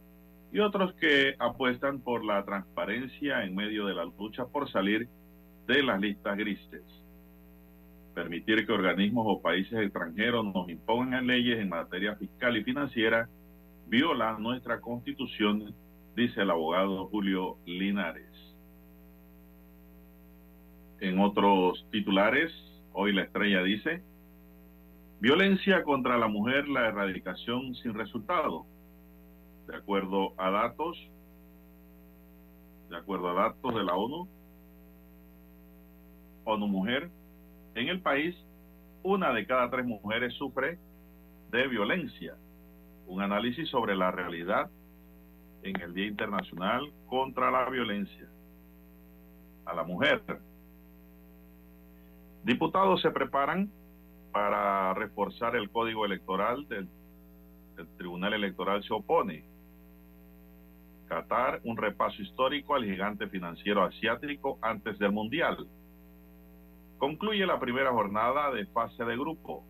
y otros que apuestan por la transparencia en medio de la lucha por salir de las listas grises. permitir que organismos o países extranjeros nos impongan leyes en materia fiscal y financiera viola nuestra constitución, dice el abogado Julio Linares. En otros titulares, hoy la estrella dice, violencia contra la mujer, la erradicación sin resultado. De acuerdo a datos, de acuerdo a datos de la ONU, ONU Mujer, en el país, una de cada tres mujeres sufre de violencia. Un análisis sobre la realidad en el Día Internacional contra la Violencia a la Mujer. Diputados se preparan para reforzar el código electoral del, el Tribunal Electoral se opone. Qatar, un repaso histórico al gigante financiero asiático antes del Mundial. Concluye la primera jornada de fase de grupo.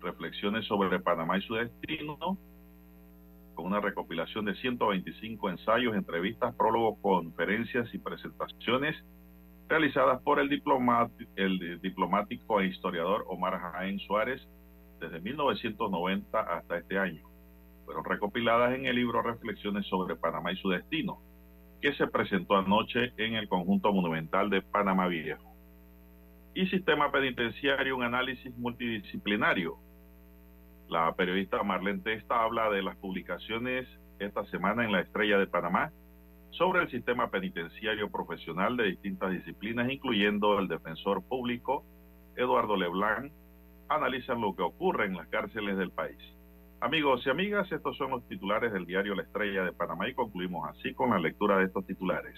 Reflexiones sobre Panamá y su destino, con una recopilación de 125 ensayos, entrevistas, prólogos, conferencias y presentaciones realizadas por el, diplomático e historiador Omar Jaén Suárez desde 1990 hasta este año. Fueron recopiladas en el libro Reflexiones sobre Panamá y su destino, que se presentó anoche en el conjunto monumental de Panamá Viejo y sistema penitenciario, un análisis multidisciplinario. La periodista Marlene Testa habla de las publicaciones esta semana en La Estrella de Panamá sobre el sistema penitenciario profesional de distintas disciplinas, incluyendo el defensor público, Eduardo Leblanc, analizan lo que ocurre en las cárceles del país. Amigos y amigas, estos son los titulares del diario La Estrella de Panamá y concluimos así con la lectura de estos titulares.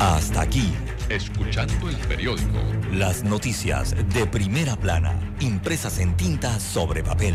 Hasta aquí. Escuchando el periódico. Las noticias de primera plana, impresas en tinta sobre papel.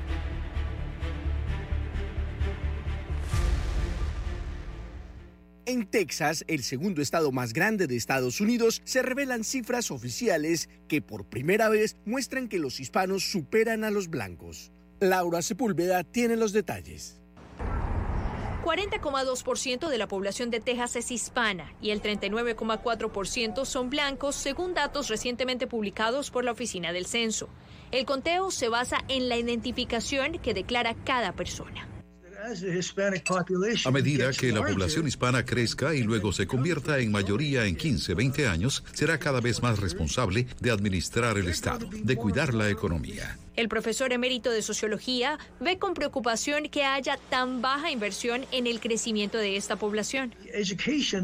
En Texas, el segundo estado más grande de Estados Unidos, se revelan cifras oficiales que por primera vez muestran que los hispanos superan a los blancos. Laura Sepúlveda tiene los detalles. 40,2% de la población de Texas es hispana y el 39,4% son blancos, según datos recientemente publicados por la Oficina del Censo. El conteo se basa en la identificación que declara cada persona. A medida que la población hispana crezca y luego se convierta en mayoría en 15, 20 años, será cada vez más responsable de administrar el Estado, de cuidar la economía. El profesor emérito de sociología ve con preocupación que haya tan baja inversión en el crecimiento de esta población.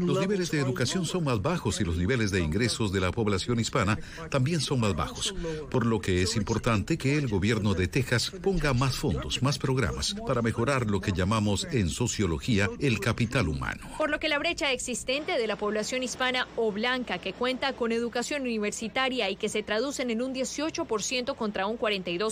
Los niveles de educación son más bajos y los niveles de ingresos de la población hispana también son más bajos, por lo que es importante que el gobierno de Texas ponga más fondos, más programas para mejorar lo que llamamos en sociología el capital humano. Por lo que la brecha existente de la población hispana o blanca que cuenta con educación universitaria y que se traducen en un 18% contra un 42%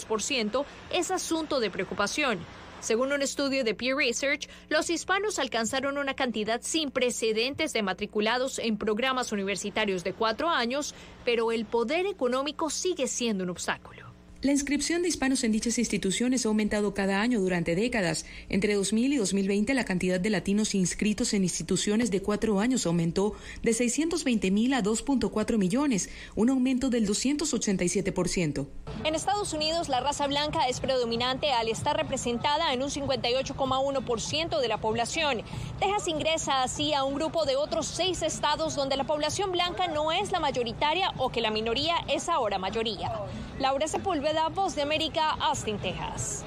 es asunto de preocupación. Según un estudio de Pew Research, los hispanos alcanzaron una cantidad sin precedentes de matriculados en programas universitarios de cuatro años, pero el poder económico sigue siendo un obstáculo. La inscripción de hispanos en dichas instituciones ha aumentado cada año durante décadas. Entre 2000 y 2020, la cantidad de latinos inscritos en instituciones de cuatro años aumentó de 620 mil a 2.4 millones, un aumento del 287%. En Estados Unidos, la raza blanca es predominante al estar representada en un 58,1% de la población. Texas ingresa así a un grupo de otros seis estados donde la población blanca no es la mayoritaria o que la minoría es ahora mayoría. Laura Sepúlveda, Voz de América, Austin, Texas.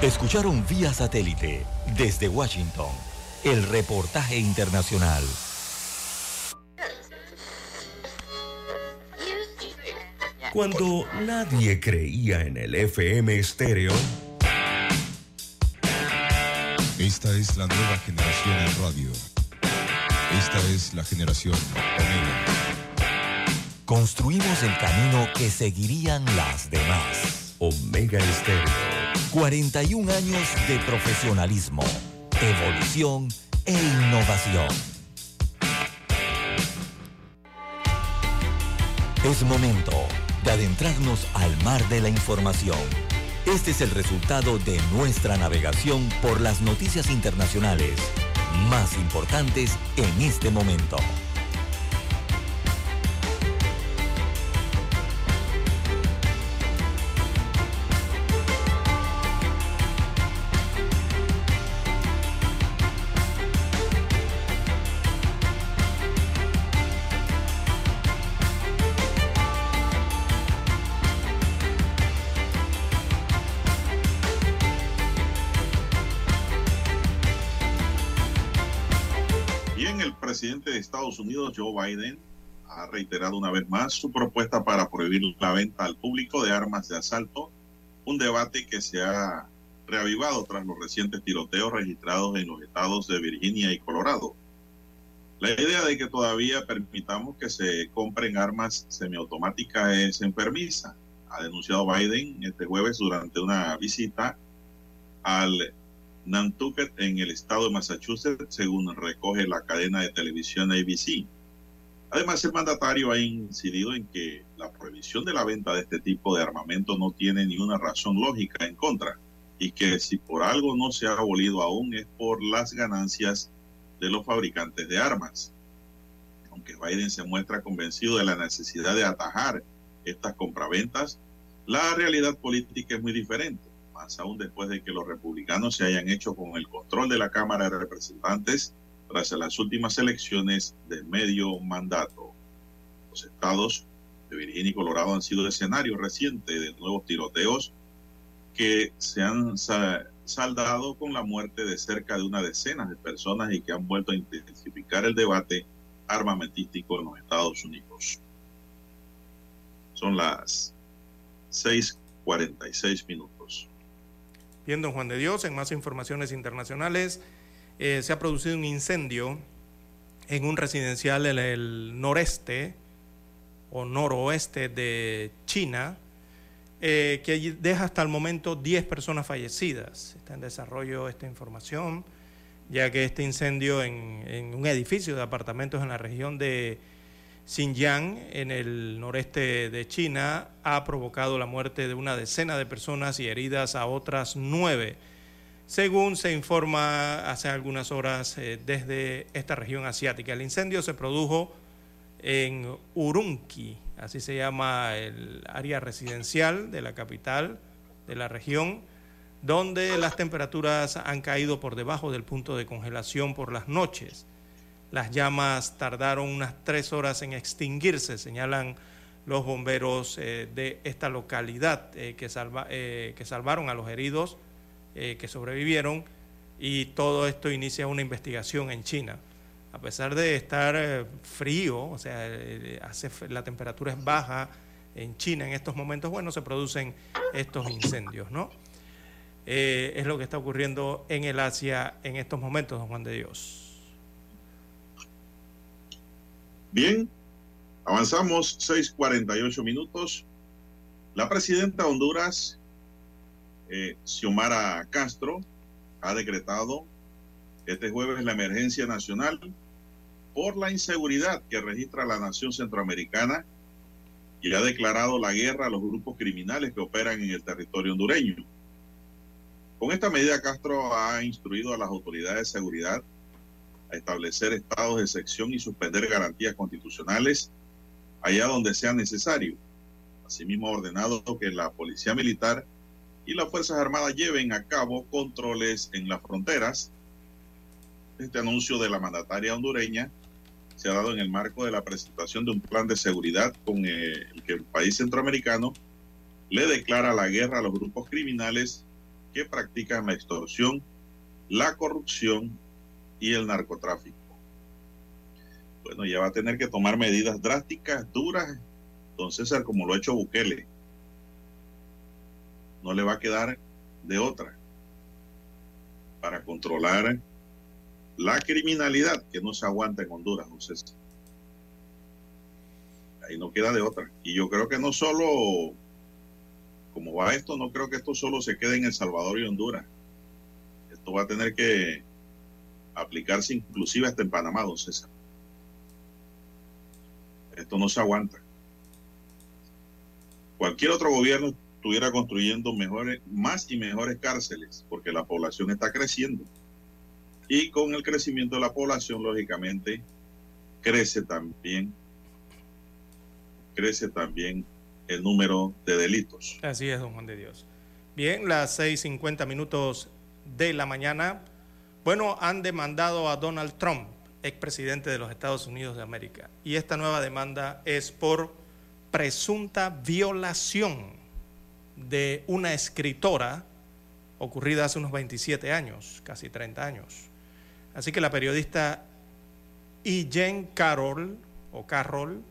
Escucharon vía satélite desde Washington el reportaje internacional. Cuando nadie creía en el FM estéreo. Esta es la nueva generación en radio. Esta es la generación Omega. Construimos el camino que seguirían las demás. Omega Estéreo. 41 años de profesionalismo, evolución e innovación. Es momento de adentrarnos al mar de la información. Este es el resultado de nuestra navegación por las noticias internacionales más importantes en este momento. Presidente de Estados Unidos, Joe Biden, ha reiterado una vez más su propuesta para prohibir la venta al público de armas de asalto, un debate que se ha reavivado tras los recientes tiroteos registrados en los estados de Virginia y Colorado. La idea de que todavía permitamos que se compren armas semiautomáticas es enfermiza, ha denunciado Biden este jueves durante una visita al Nantucket en el estado de Massachusetts, según recoge la cadena de televisión ABC. Además, el mandatario ha incidido en que la prohibición de la venta de este tipo de armamento no tiene ninguna razón lógica en contra y que si por algo no se ha abolido aún es por las ganancias de los fabricantes de armas. Aunque Biden se muestra convencido de la necesidad de atajar estas compraventas, la realidad política es muy diferente aún después de que los republicanos se hayan hecho con el control de la Cámara de Representantes tras las últimas elecciones de medio mandato. Los estados de Virginia y Colorado han sido escenario reciente de nuevos tiroteos que se han saldado con la muerte de cerca de una decena de personas y que han vuelto a intensificar el debate armamentístico en los Estados Unidos. Son las 6:46 minutos. Bien, don Juan de Dios, en más informaciones internacionales, eh, se ha producido un incendio en un residencial en el noreste o noroeste de China, eh, que deja hasta el momento 10 personas fallecidas. Está en desarrollo esta información, ya que este incendio en un edificio de apartamentos en la región de Xinjiang, en el noreste de China, ha provocado la muerte de una decena de personas y heridas a otras nueve, según se informa hace algunas horas eh, desde esta región asiática. El incendio se produjo en Urumqi, así se llama el área residencial de la capital de la región, donde las temperaturas han caído por debajo del punto de congelación por las noches. Las llamas tardaron unas tres horas en extinguirse, señalan los bomberos eh, de esta localidad eh, que, eh, que, salvaron a los heridos que sobrevivieron y todo esto inicia una investigación en China. A pesar de estar frío, o sea, hace, la temperatura es baja en China en estos momentos, bueno, se producen estos incendios, ¿no? es lo que está ocurriendo en el Asia en estos momentos, don Juan de Dios. Bien, avanzamos 6:48 minutos. La presidenta de Honduras, eh, Xiomara Castro, ha decretado este jueves la emergencia nacional por la inseguridad que registra la nación centroamericana y ha declarado la guerra a los grupos criminales que operan en el territorio hondureño. Con esta medida, Castro ha instruido a las autoridades de seguridad establecer estados de excepción y suspender garantías constitucionales allá donde sea necesario. Asimismo, ha ordenado que la Policía Militar y las Fuerzas Armadas lleven a cabo controles en las fronteras. Este anuncio de la mandataria hondureña se ha dado en el marco de la presentación de un plan de seguridad con el que el país centroamericano le declara la guerra a los grupos criminales que practican la extorsión, la corrupción y el narcotráfico. Bueno, ya va a tener que tomar medidas drásticas, duras, don César, como lo ha hecho Bukele. No le va a quedar de otra para controlar la criminalidad que no se aguanta en Honduras, don César. Ahí no queda de otra. Y yo creo que no solo, como va esto, no creo que esto solo se quede en El Salvador y Honduras. Esto va a tener que aplicarse inclusive hasta en Panamá, don César. Esto no se aguanta. Cualquier otro gobierno estuviera construyendo mejores, más y mejores cárceles, porque la población está creciendo. Y con el crecimiento de la población, lógicamente, crece también, crece también el número de delitos. Así es, don Juan de Dios. Bien, las 6.50 minutos de la mañana. Bueno, han demandado a Donald Trump expresidente de los Estados Unidos de América. Y esta nueva demanda es por presunta violación de una escritora ocurrida hace unos 27 años, casi 30 años. Así que la periodista Jen Carroll, o Carroll,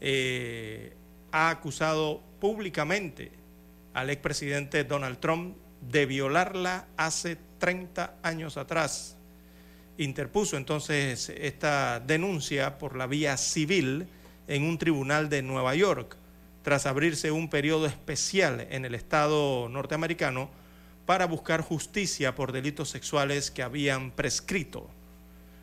eh, ha acusado públicamente al expresidente Donald Trump de violarla hace 30 años atrás interpuso entonces esta denuncia por la vía civil en un tribunal de Nueva York, tras abrirse un periodo especial en el Estado norteamericano para buscar justicia por delitos sexuales que habían prescrito.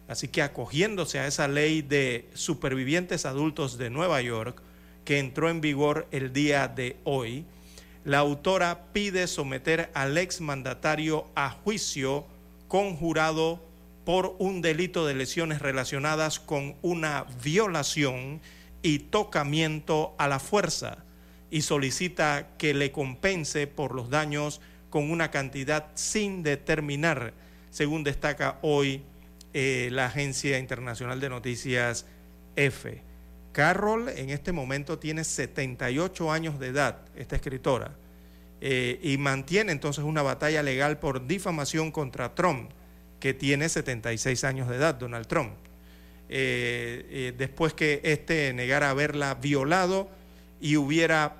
Así que acogiéndose a esa ley de supervivientes adultos de Nueva York, que entró en vigor el día de hoy, la autora pide someter al exmandatario a juicio conjurado por un delito de lesiones relacionadas con una violación y tocamiento a la fuerza y solicita que le compense por los daños con una cantidad sin determinar, según destaca hoy eh, la Agencia Internacional de Noticias EFE. Carroll en este momento tiene 78 años de edad, esta escritora, eh, y mantiene entonces una batalla legal por difamación contra Trump que tiene 76 años de edad, Donald Trump. Eh, eh, después que éste negara haberla violado y hubiera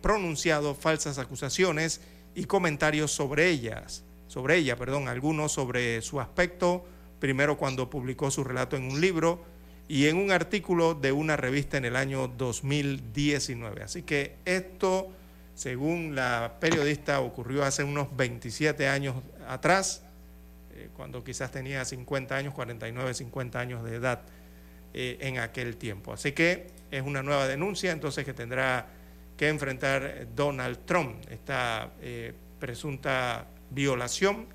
pronunciado falsas acusaciones y comentarios sobre ellas, sobre ella, perdón, algunos sobre su aspecto, primero cuando publicó su relato en un libro y en un artículo de una revista en el año 2019. Así que esto, según la periodista, ocurrió hace unos 27 años atrás eh, cuando quizás tenía 50 años, 49, 50 años de edad eh, en aquel tiempo. Así que es una nueva denuncia entonces que tendrá que enfrentar Donald Trump. Esta eh, presunta violación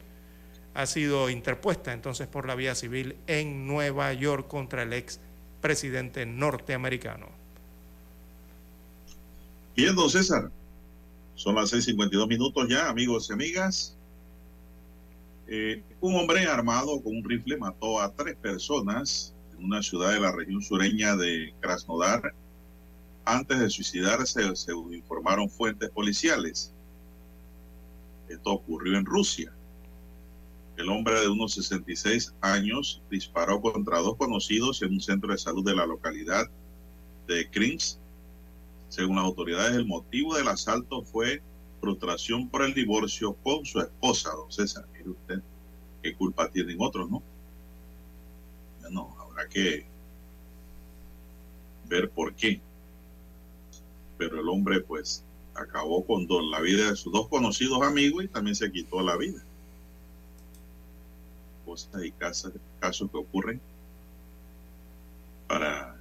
ha sido interpuesta entonces por la vía civil en Nueva York contra el ex presidente norteamericano. Bien, don César, son las 6:52 minutos ya, amigos y amigas. Eh, un hombre armado con un rifle mató a tres personas en una ciudad de la región sureña de Krasnodar antes de suicidarse, según informaron fuentes policiales. Esto ocurrió en Rusia. El hombre de unos 66 años disparó contra dos conocidos en un centro de salud de la localidad de Krins. Según las autoridades, el motivo del asalto fue frustración por el divorcio con su esposa, don César. Mire usted qué culpa tienen otros, ¿no? Bueno, habrá que ver por qué. Pero el hombre, pues, acabó con la vida de sus dos conocidos amigos y también se quitó la vida. Cosas y casos, casos que ocurren para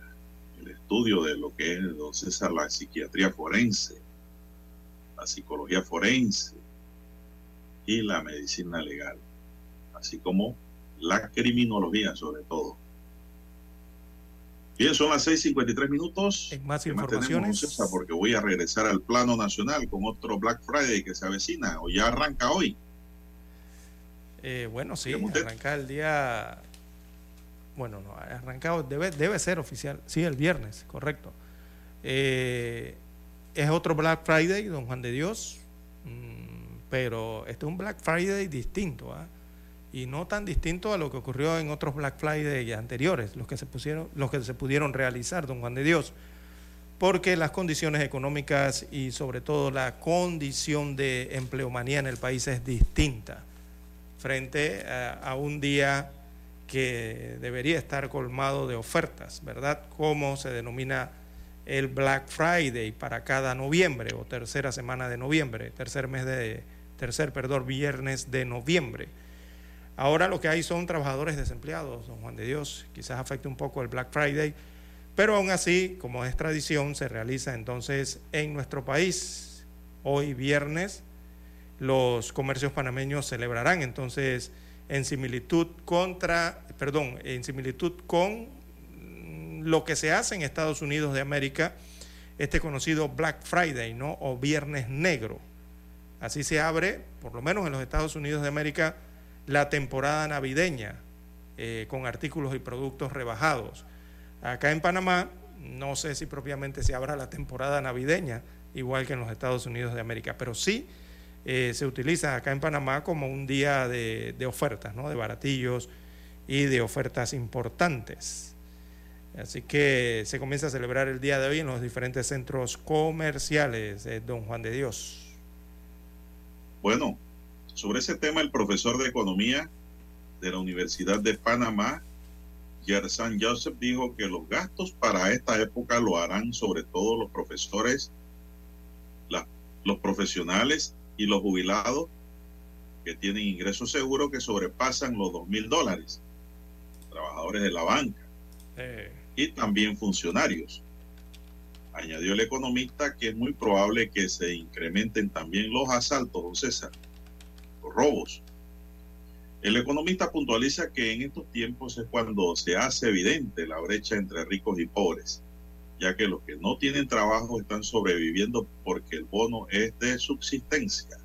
el estudio de lo que es, don César, la psiquiatría forense la psicología forense y la medicina legal, así como la criminología sobre todo. Bien, son las 6:53 minutos. En más informaciones. porque voy a regresar al plano nacional con otro Black Friday que se avecina o ya arranca hoy. Eh, bueno, sí, arranca el día. Bueno, no, arrancado, debe, debe ser oficial. Sí, el viernes, correcto. Eh, es otro Black Friday, don Juan de Dios, mm, pero este es un Black Friday distinto, ¿ah? y no tan distinto a lo que ocurrió en otros Black Friday anteriores, los que se pusieron, los que se pudieron realizar, don Juan de Dios, porque las condiciones económicas y sobre todo la condición de empleomanía en el país es distinta frente a, un día que debería estar colmado de ofertas, ¿verdad? Como se denomina el Black Friday para cada noviembre o tercera semana de noviembre, tercer mes de tercer, perdón, viernes de noviembre. Ahora lo que hay son trabajadores desempleados, don Juan de Dios, quizás afecte un poco el Black Friday, pero aún así, como es tradición, se realiza entonces en nuestro país. Hoy viernes los comercios panameños celebrarán entonces en similitud contra, perdón, en similitud con lo que se hace en Estados Unidos de América, este conocido Black Friday, ¿no? O Viernes Negro. Así se abre, por lo menos en los Estados Unidos de América, la temporada navideña eh, con artículos y productos rebajados. Acá en Panamá, no sé si propiamente se abra la temporada navideña, igual que en los Estados Unidos de América, pero sí eh, se utiliza acá en Panamá como un día de, de ofertas, ¿no? de baratillos y de ofertas importantes. Así que se comienza a celebrar el día de hoy en los diferentes centros comerciales, de Don Juan de Dios. Bueno, sobre ese tema el profesor de economía de la Universidad de Panamá, Gersan Joseph, dijo que los gastos para esta época lo harán sobre todo los profesores, los profesionales y los jubilados que tienen ingresos seguros que sobrepasan los dos mil dólares, trabajadores de la banca. Eh y también funcionarios. Añadió el economista que es muy probable que se incrementen también los asaltos, don César, los robos. El economista puntualiza que en estos tiempos es cuando se hace evidente la brecha entre ricos y pobres, ya que los que no tienen trabajo están sobreviviendo porque el bono es de subsistencia.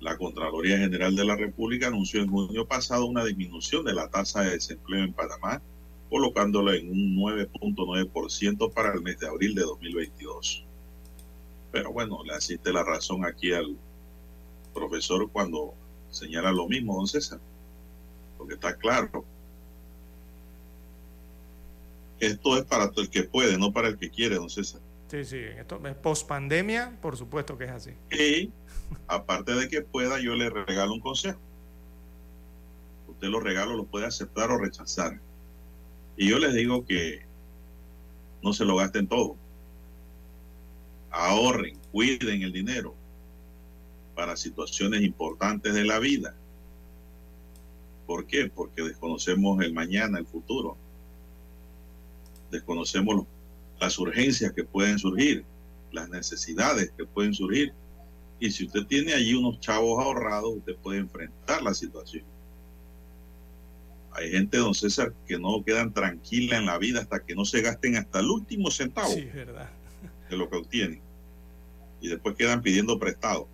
La Contraloría General de la República anunció en junio pasado una disminución de la tasa de desempleo en Panamá colocándola en un 9.9% para el mes de abril de 2022. Pero bueno, le asiste la razón aquí al profesor cuando señala lo mismo, don César, porque está claro. Esto es para el que puede, no para el que quiere, don César. Sí, sí, esto es post pandemia, por supuesto que es así. Y aparte de que pueda, yo le regalo un consejo. Usted los regalos los puede aceptar o rechazar y yo les digo que no se lo gasten todo. Ahorren, cuiden el dinero para situaciones importantes de la vida. ¿Por qué? Porque desconocemos el mañana, el futuro. Desconocemos las urgencias que pueden surgir, las necesidades que pueden surgir. Y si usted tiene allí unos chavos ahorrados, usted puede enfrentar la situación. Hay gente, don César, que no quedan tranquila en la vida hasta que no se gasten hasta el último centavo de lo que obtienen. Y después quedan pidiendo prestado.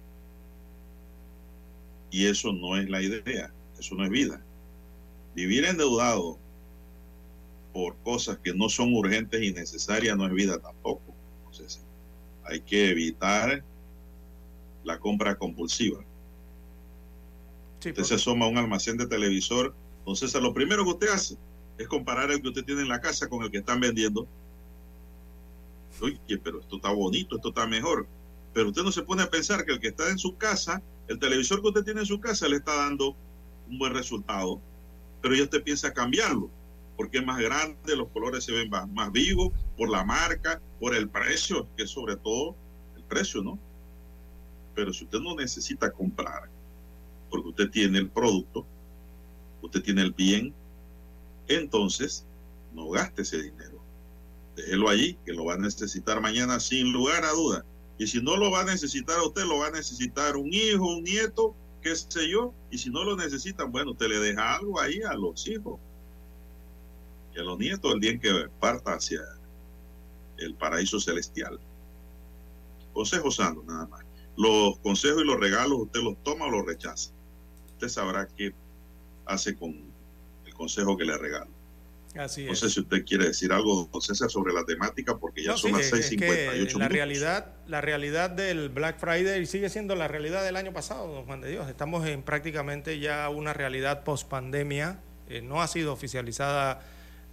Y eso no es la idea, eso no es vida. Vivir endeudado por cosas que no son urgentes y necesarias no es vida tampoco. Entonces, hay que evitar la compra compulsiva. usted se asoma a un almacén de televisor entonces, lo primero que usted hace es comparar el que usted tiene en la casa con el que están vendiendo. Oye, pero esto está bonito, esto está mejor. Pero usted no se pone a pensar que el que está en su casa, el televisor que usted tiene en su casa le está dando un buen resultado. Pero ya usted piensa cambiarlo, porque es más grande, los colores se ven más, vivos, por la marca, por el precio, que es sobre todo el precio, ¿no? Pero si usted no necesita comprar, porque usted tiene el producto, usted tiene el bien, entonces no gaste ese dinero. Déjelo allí, que lo va a necesitar mañana sin lugar a duda. Y si no lo va a necesitar usted, lo va a necesitar un hijo, un nieto, qué sé yo. Y si no lo necesitan, bueno, usted le deja algo ahí a los hijos y a los nietos el día en que parta hacia el paraíso celestial. Consejo sano, nada más. Los consejos y los regalos usted los toma o los rechaza. Usted sabrá qué hace con el consejo que le regalo. no sé si usted quiere decir algo, don César, sobre la temática, porque ya son las 6.58 la realidad, la realidad del Black Friday sigue siendo la realidad del año pasado, don Juan de Dios. Estamos en prácticamente ya una realidad post pandemia. Eh, no ha sido oficializada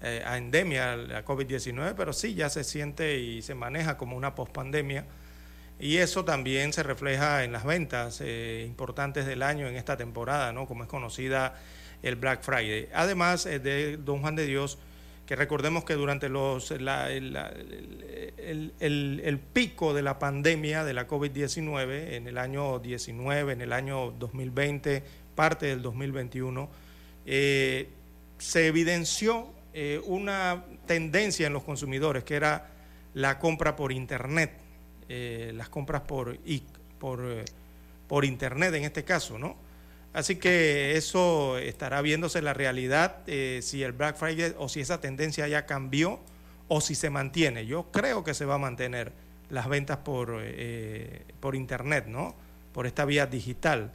eh, a endemia la COVID-19, pero sí ya se siente y se maneja como una pospandemia. Y eso también se refleja en las ventas eh, importantes del año en esta temporada, ¿no? como es conocida el Black Friday. Además eh, de Don Juan de Dios, que recordemos que durante los, el, el, pico de la pandemia de la COVID-19 en el año 19, en el año 2020, parte del 2021, se evidenció eh, una tendencia en los consumidores, que era la compra por Internet, eh, las compras por, por, eh, por Internet en este caso, ¿no? Así que eso estará viéndose la realidad, si el Black Friday o si esa tendencia ya cambió o si se mantiene. Yo creo que se va a mantener las ventas por, por Internet, ¿no? Por esta vía digital,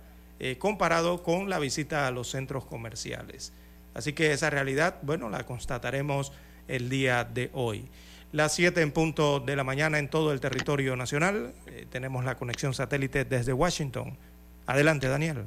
comparado con la visita a los centros comerciales. Así que esa realidad, bueno, la constataremos el día de hoy. Las 7 en punto de la mañana en todo el territorio nacional. Eh, tenemos la conexión satélite desde Washington. Adelante, Daniel.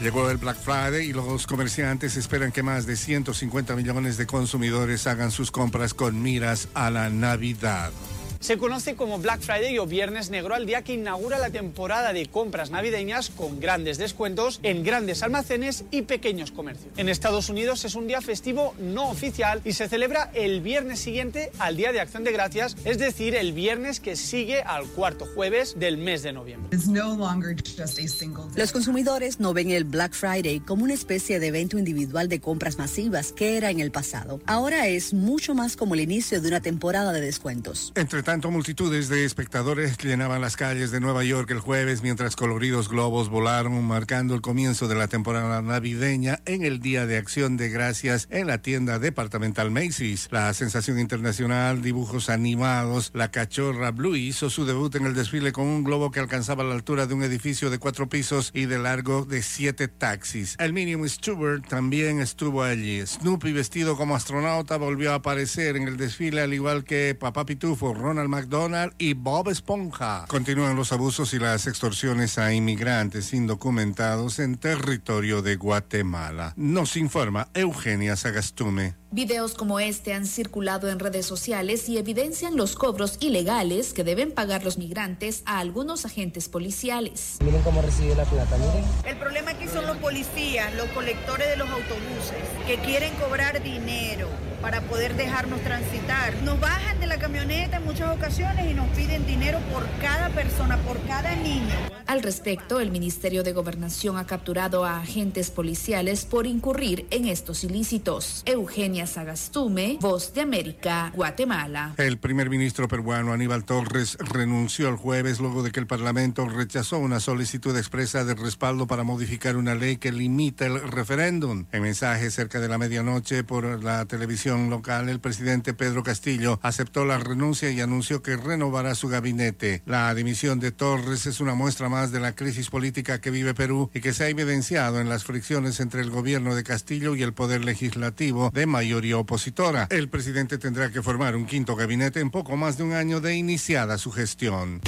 Llegó el Black Friday y los comerciantes esperan que más de 150 millones de consumidores hagan sus compras con miras a la Navidad. Se conoce como Black Friday o Viernes Negro al día que inaugura la temporada de compras navideñas con grandes descuentos en grandes almacenes y pequeños comercios. En Estados Unidos es un día festivo no oficial y se celebra el viernes siguiente al Día de Acción de Gracias, es decir, el viernes que sigue al cuarto jueves del mes de noviembre. Los consumidores no ven el Black Friday como una especie de evento individual de compras masivas que era en el pasado. Ahora es mucho más como el inicio de una temporada de descuentos. Entre tanto, multitudes de espectadores llenaban las calles de Nueva York el jueves mientras coloridos globos volaron marcando el comienzo de la temporada navideña en el Día de Acción de Gracias en la tienda departamental Macy's. La sensación internacional, dibujos animados, la cachorra Blue hizo su debut en el desfile con un globo que alcanzaba la altura de un edificio de cuatro pisos y de largo de siete taxis. El Minium Stewart también estuvo allí. Snoopy vestido como astronauta volvió a aparecer en el desfile al igual que Papá Pitufo, Ron al McDonald y Bob Esponja. Continúan los abusos y las extorsiones a inmigrantes indocumentados en territorio de Guatemala. Nos informa Eugenia Sagastume. Videos como este han circulado en redes sociales y evidencian los cobros ilegales que deben pagar los migrantes a algunos agentes policiales. Miren cómo recibe la plata, miren. El problema aquí son los policías, los colectores de los autobuses, que quieren cobrar dinero para poder dejarnos transitar. Nos bajan de la camioneta en muchas ocasiones y nos piden dinero por cada persona, por cada niño. Al respecto, el Ministerio de Gobernación ha capturado a agentes policiales por incurrir en estos ilícitos. Eugenia Sagastume, Voz de América, Guatemala. El primer ministro peruano Aníbal Torres renunció el jueves luego de que el Parlamento rechazó una solicitud expresa de respaldo para modificar una ley que limita el referéndum. En mensaje cerca de la medianoche por la televisión local, el presidente Pedro Castillo aceptó la renuncia y anunció que renovará su gabinete. La dimisión de Torres es una muestra más de la crisis política que vive Perú y que se ha evidenciado en las fricciones entre el gobierno de Castillo y el poder legislativo de mayoría opositora. El presidente tendrá que formar un quinto gabinete en poco más de un año de iniciada su gestión.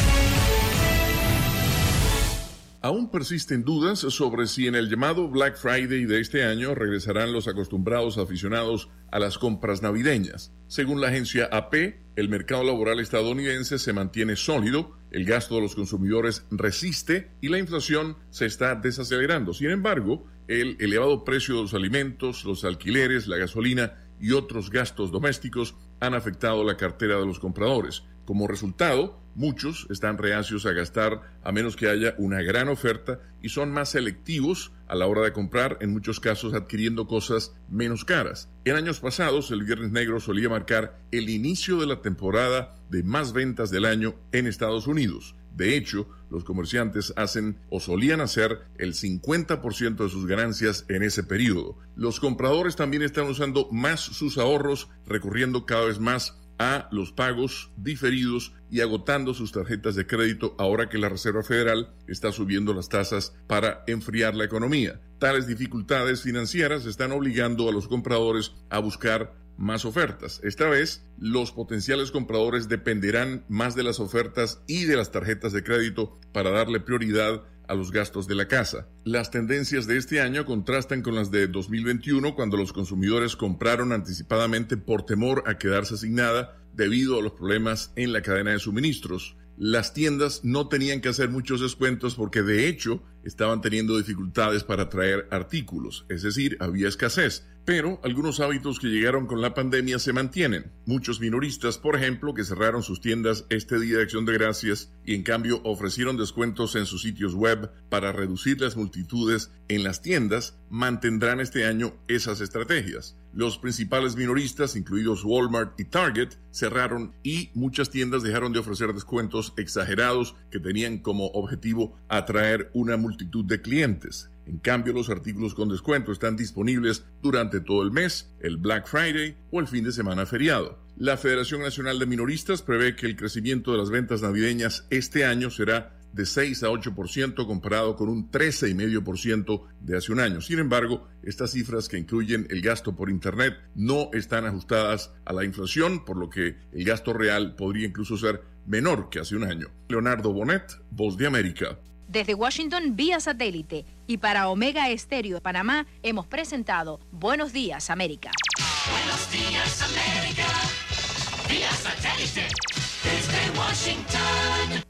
Aún persisten dudas sobre si en el llamado Black Friday de este año regresarán los acostumbrados aficionados a las compras navideñas. Según la agencia AP, el mercado laboral estadounidense se mantiene sólido, el gasto de los consumidores resiste y la inflación se está desacelerando. Sin embargo, el elevado precio de los alimentos, los alquileres, la gasolina y otros gastos domésticos han afectado la cartera de los compradores. Como resultado, muchos están reacios a gastar a menos que haya una gran oferta y son más selectivos a la hora de comprar, en muchos casos adquiriendo cosas menos caras. En años pasados, el Viernes Negro solía marcar el inicio de la temporada de más ventas del año en Estados Unidos. De hecho, los comerciantes hacen o solían hacer el 50% de sus ganancias en ese periodo. Los compradores también están usando más sus ahorros, recurriendo cada vez más a los pagos diferidos y agotando sus tarjetas de crédito ahora que la Reserva Federal está subiendo las tasas para enfriar la economía. Tales dificultades financieras están obligando a los compradores a buscar más ofertas. Esta vez, los potenciales compradores dependerán más de las ofertas y de las tarjetas de crédito para darle prioridad a los gastos de la casa. Las tendencias de este año contrastan con las de 2021 cuando los consumidores compraron anticipadamente por temor a quedarse sin nada debido a los problemas en la cadena de suministros. Las tiendas no tenían que hacer muchos descuentos porque de hecho estaban teniendo dificultades para traer artículos, es decir, había escasez. Pero algunos hábitos que llegaron con la pandemia se mantienen. Muchos minoristas, por ejemplo, que cerraron sus tiendas este día de acción de gracias y en cambio ofrecieron descuentos en sus sitios web para reducir las multitudes en las tiendas, mantendrán este año esas estrategias. Los principales minoristas, incluidos Walmart y Target, cerraron y muchas tiendas dejaron de ofrecer descuentos exagerados que tenían como objetivo atraer una multitud de clientes. En cambio, los artículos con descuento están disponibles durante todo el mes, el Black Friday o el fin de semana feriado. La Federación Nacional de Minoristas prevé que el crecimiento de las ventas navideñas este año será de 6 a 8% comparado con un 13,5% de hace un año. Sin embargo, estas cifras que incluyen el gasto por Internet no están ajustadas a la inflación, por lo que el gasto real podría incluso ser menor que hace un año. Leonardo Bonet, Voz de América. Desde Washington vía satélite y para Omega Estéreo de Panamá hemos presentado Buenos Días América. Buenos días, América. Vía satélite. Desde Washington.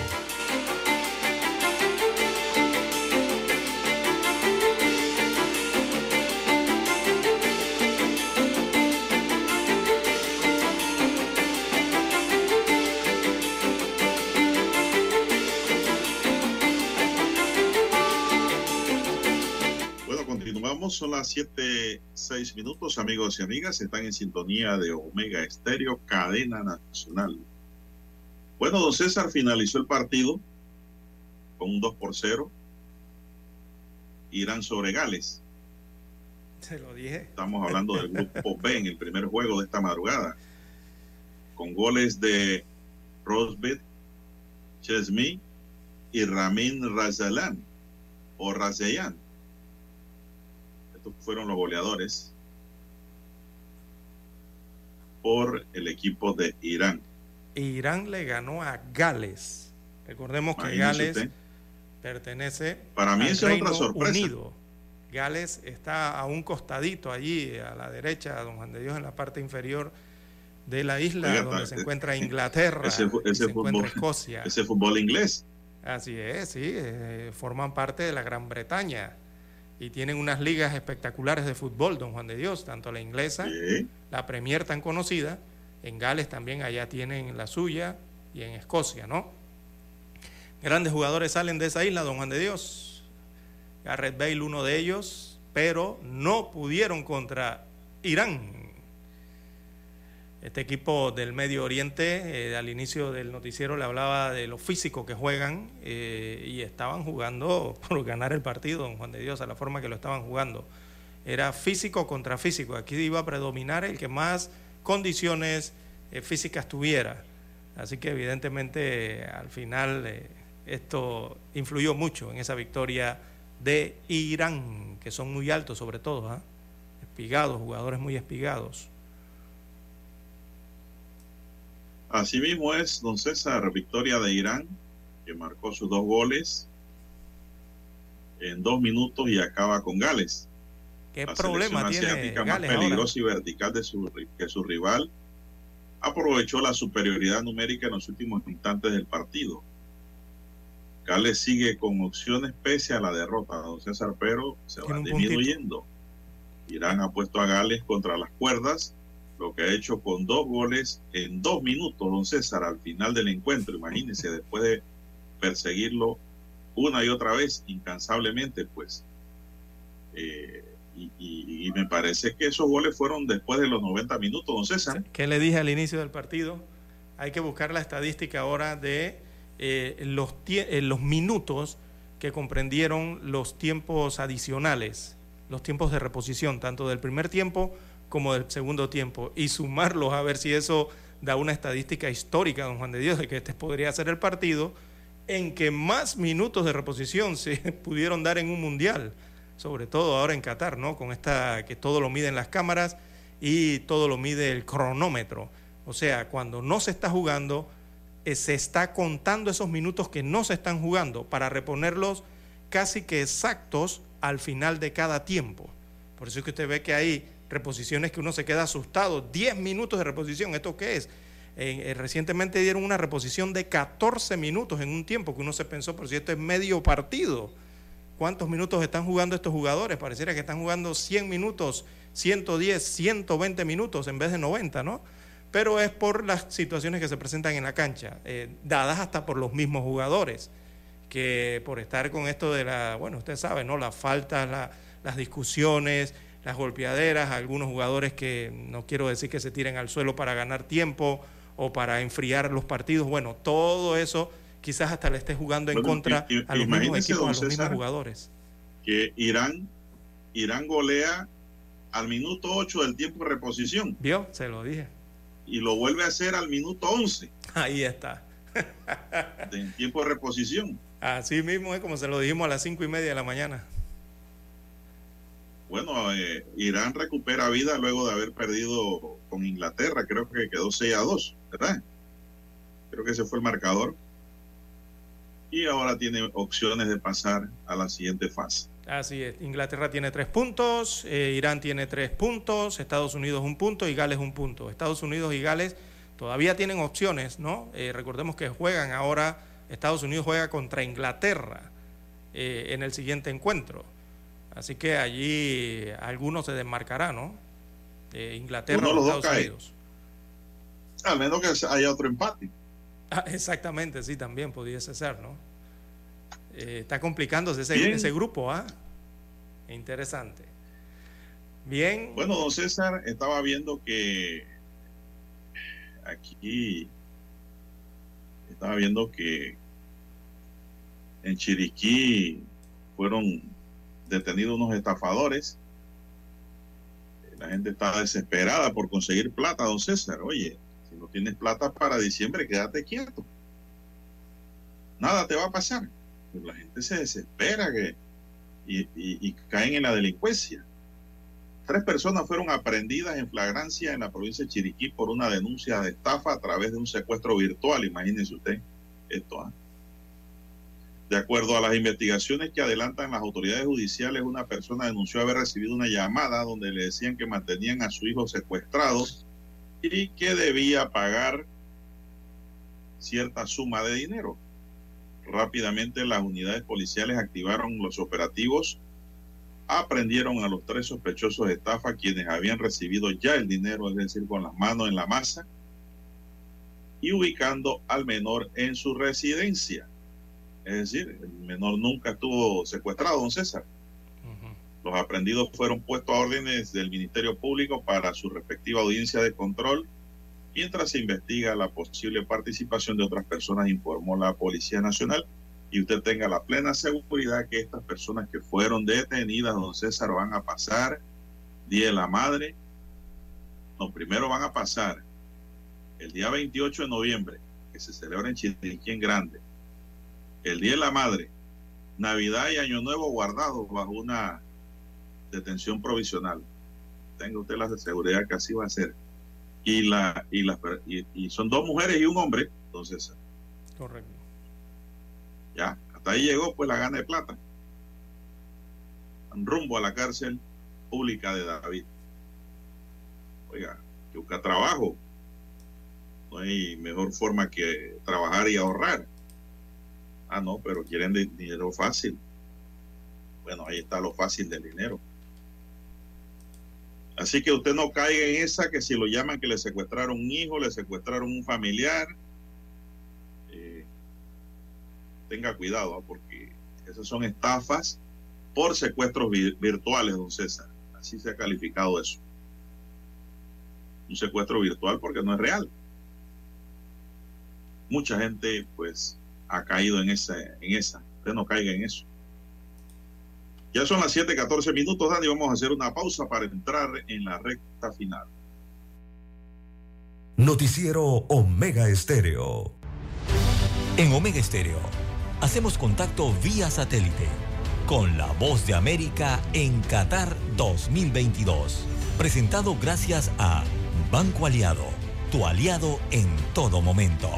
Son las 7, 6 minutos, amigos y amigas, están en sintonía de Omega Estéreo, cadena nacional. Bueno, don César finalizó el partido con un 2 por 0. Irán sobre Gales. Se lo dije. Estamos hablando del grupo B en el primer juego de esta madrugada. Con goles de Rosbet, Chesmi y Ramin Razalan o Razayan. Estos fueron los goleadores por el equipo de Irán. Irán le ganó a Gales. Recordemos que Imagínese Gales usted. pertenece Para mí al eso es otra Reino sorpresa. Unido. Gales está a un costadito allí, a la derecha, don Juan de Dios, en la parte inferior de la isla, Oiga, donde ta- se encuentra Inglaterra, Ese, fu- y ese se encuentra fútbol, Escocia. ese fútbol inglés. Así es, sí, eh, forman parte de la Gran Bretaña y tienen unas ligas espectaculares de fútbol, don Juan de Dios, tanto la inglesa, la Premier tan conocida, en Gales también allá tienen la suya y en Escocia, ¿no? Grandes jugadores salen de esa isla, don Juan de Dios. Garrett Bale, uno de ellos, pero no pudieron contra Irán. Este equipo del Medio Oriente, eh, al inicio del noticiero le hablaba de lo físico que juegan eh, y estaban jugando por ganar el partido, don Juan de Dios, a la forma que lo estaban jugando. Era físico contra físico. Aquí iba a predominar el que más condiciones eh, físicas tuviera. Así que evidentemente al final esto influyó mucho en esa victoria de Irán, que son muy altos sobre todo, ¿ah? espigados, jugadores muy espigados. Asimismo es, don César, victoria de Irán, que marcó sus dos goles en dos minutos y acaba con Gales. ¿Qué La problema tiene más ahora? y vertical de su, que su rival aprovechó la superioridad numérica en los últimos instantes del partido. Gales sigue con opciones pese a la derrota, don César, pero se va puntito. disminuyendo. Irán ha puesto a Gales contra las cuerdas, lo que ha hecho con dos goles en dos minutos, don César, al final del encuentro. Imagínense, después de perseguirlo una y otra vez, incansablemente, pues. Eh, y, me parece que esos goles fueron después de los 90 minutos, don César. ¿Qué le dije al inicio del partido? Hay que buscar la estadística ahora de eh, los, eh, los minutos que comprendieron los tiempos adicionales, los tiempos de reposición, tanto del primer tiempo como del segundo tiempo, y sumarlos a ver si eso da una estadística histórica, don Juan de Dios, de que este podría ser el partido en que más minutos de reposición se pudieron dar en un mundial, sobre todo ahora en Qatar, ¿no? Con esta que todo lo miden las cámaras y todo lo mide el cronómetro. O sea, cuando no se está jugando, eh, se está contando esos minutos que no se están jugando para reponerlos casi que exactos al final de cada tiempo. Por eso es que usted ve que hay reposiciones que uno se queda asustado. 10 minutos de reposición, ¿esto qué es? Eh, recientemente dieron una reposición de 14 minutos en un tiempo que uno se pensó, por si esto es medio partido. ¿Cuántos minutos están jugando estos jugadores? Pareciera que están jugando 100 minutos, 110, 120 minutos en vez de 90, ¿no? Pero es por las situaciones que se presentan en la cancha, eh, dadas hasta por los mismos jugadores, que por estar con esto de la, bueno, usted sabe, ¿no? Las faltas, la- las discusiones, las golpeaderas, algunos jugadores que no quiero decir que se tiren al suelo para ganar tiempo o para enfriar los partidos, bueno, todo eso quizás hasta le esté jugando en Bueno, contra a los mismos equipos, a los mismos jugadores. Que Irán, Irán golea al minuto 8 del tiempo de reposición ¿Vio? Se lo dije. y lo vuelve a hacer al minuto 11 Ahí está. del tiempo de reposición. Así mismo es como se lo dijimos a las cinco y media de la mañana. Bueno, eh, Irán recupera vida luego de haber perdido con Inglaterra, creo que quedó 6 a 2, ¿verdad? Creo que ese fue el marcador. Y ahora tiene opciones de pasar a la siguiente fase. Así es. Inglaterra tiene tres puntos, eh, Irán tiene tres puntos, Estados Unidos un punto y Gales un punto. Estados Unidos y Gales todavía tienen opciones, ¿no? Eh, recordemos que juegan ahora, Estados Unidos juega contra Inglaterra eh, en el siguiente encuentro. Así que allí algunos se desmarcará, ¿no? Eh, Inglaterra o Estados cae. Unidos. Al menos que haya otro empate. Ah, exactamente, sí, también pudiese ser, ¿no? Eh, está complicándose ese, ese grupo, ¿ah? Interesante. Bien. Bueno, don César, estaba viendo que aquí estaba viendo que en Chiriquí fueron detenidos unos estafadores. La gente está desesperada por conseguir plata, don César. Oye, si no tienes plata para diciembre, quédate quieto. Nada te va a pasar. Pero la gente se desespera que, y, caen en la delincuencia. Tres personas fueron aprehendidas en flagrancia en la provincia de Chiriquí por una denuncia de estafa a través de un secuestro virtual. Imagínense usted esto. ¿ah? De acuerdo a las investigaciones que adelantan las autoridades judiciales, una persona denunció haber recibido una llamada donde le decían que mantenían a su hijo secuestrado y que debía pagar cierta suma de dinero. Rápidamente las unidades policiales activaron los operativos aprendieron a los tres sospechosos de estafa quienes habían recibido ya el dinero, es decir, con las manos en la masa, y ubicando al menor en su residencia. Es decir, el menor nunca estuvo secuestrado, don César. Los aprendidos fueron puestos a órdenes del Ministerio Público para su respectiva audiencia de control, mientras se investiga la posible participación de otras personas, informó la Policía Nacional y usted tenga la plena seguridad que estas personas que fueron detenidas, don César, van a pasar Día de la Madre. No, primero van a pasar el día 28 de noviembre, que se celebra en Chiriquí en Grande, el Día de la Madre, Navidad y Año Nuevo guardados bajo una detención provisional. Tenga usted la seguridad que así va a ser. Y, la, y, y, y son dos mujeres y un hombre, entonces Correcto. ya, hasta ahí llegó pues la gana de plata. Rumbo a la cárcel pública de David. Oiga, que busca trabajo. No hay mejor forma que trabajar y ahorrar. Ah, no, pero quieren di- dinero fácil. Bueno, ahí está lo fácil del dinero. Así que usted no caiga en esa que si lo llaman que le secuestraron un hijo, le secuestraron un familiar, eh, tenga cuidado, ¿ah? porque esas son estafas por secuestros vi- virtuales, don César. Así se ha calificado eso. Un secuestro virtual porque no es real. Mucha gente, pues, ha caído en esa, en esa. Usted no caiga en eso. Ya son las 7:14 minutos, Dani. Vamos a hacer una pausa para entrar en la recta final. Noticiero Omega Estéreo. En Omega Estéreo hacemos contacto vía satélite con la voz de América en Qatar 2022. Presentado gracias a Banco Aliado, tu aliado en todo momento.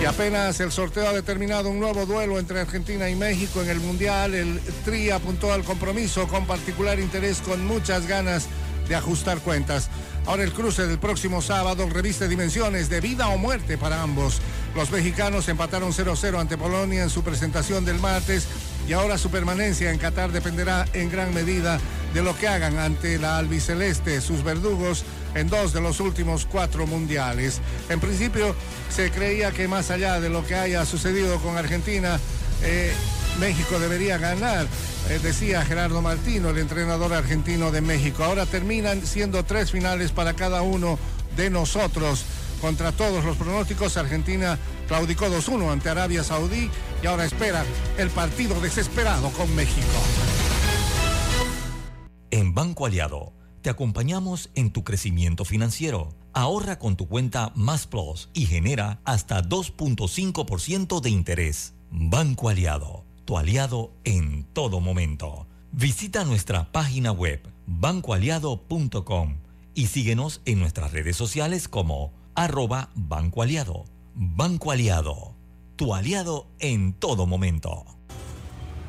Y apenas el sorteo ha determinado un nuevo duelo entre Argentina y México en el Mundial, el Tri apuntó al compromiso con particular interés, con muchas ganas de ajustar cuentas. Ahora el cruce del próximo sábado reviste dimensiones de vida o muerte para ambos. Los mexicanos empataron 0-0 ante Polonia en su presentación del martes y ahora su permanencia en Qatar dependerá en gran medida de lo que hagan ante la albiceleste, sus verdugos, en dos de los últimos cuatro mundiales. En principio se creía que más allá de lo que haya sucedido con Argentina, eh, México debería ganar, eh, decía Gerardo Martino, el entrenador argentino de México. Ahora terminan siendo tres finales para cada uno de nosotros. Contra todos los pronósticos, Argentina claudicó 2-1 ante Arabia Saudí y ahora espera el partido desesperado con México. En Banco Aliado te acompañamos en tu crecimiento financiero. Ahorra con tu cuenta Más Plus y genera hasta 2.5% de interés. Banco Aliado, tu aliado en todo momento. Visita nuestra página web bancoaliado.com y síguenos en nuestras redes sociales como arroba Banco Aliado. Banco Aliado, tu aliado en todo momento.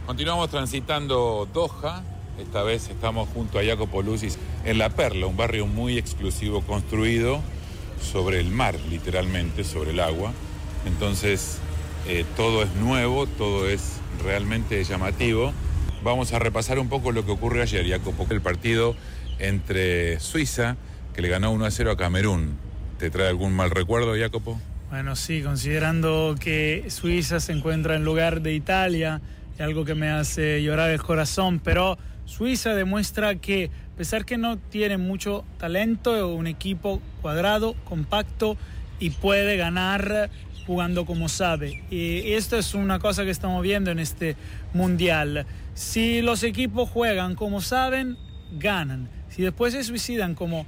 Continuamos transitando Doha. Esta vez estamos junto a Jacopo Lucis en La Perla, un barrio muy exclusivo construido sobre el mar, literalmente, sobre el agua. Entonces, eh, todo es nuevo, todo es realmente llamativo. Vamos a repasar un poco lo que ocurrió ayer, Jacopo. El partido entre Suiza, que le ganó 1 a 0 a Camerún. ¿Te trae algún mal recuerdo, Jacopo? Bueno, sí, considerando que Suiza se encuentra en lugar de Italia, es algo que me hace llorar el corazón, pero Suiza demuestra que, a pesar que no tiene mucho talento, es un equipo cuadrado, compacto y puede ganar jugando como sabe. Y esto es una cosa que estamos viendo en este mundial. Si los equipos juegan como saben, ganan. Si después se suicidan como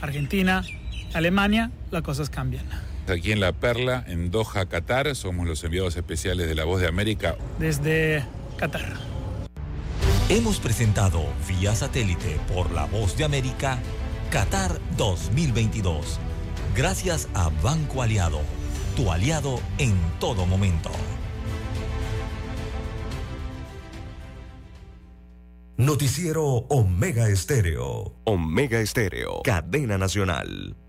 Argentina, Alemania, las cosas cambian. Aquí en La Perla, en Doha, Qatar, somos los enviados especiales de La Voz de América. Desde Qatar. Hemos presentado vía satélite por la voz de América Qatar 2022. Gracias a Banco Aliado, tu aliado en todo momento. Noticiero Omega Estéreo. Omega Estéreo. Cadena Nacional.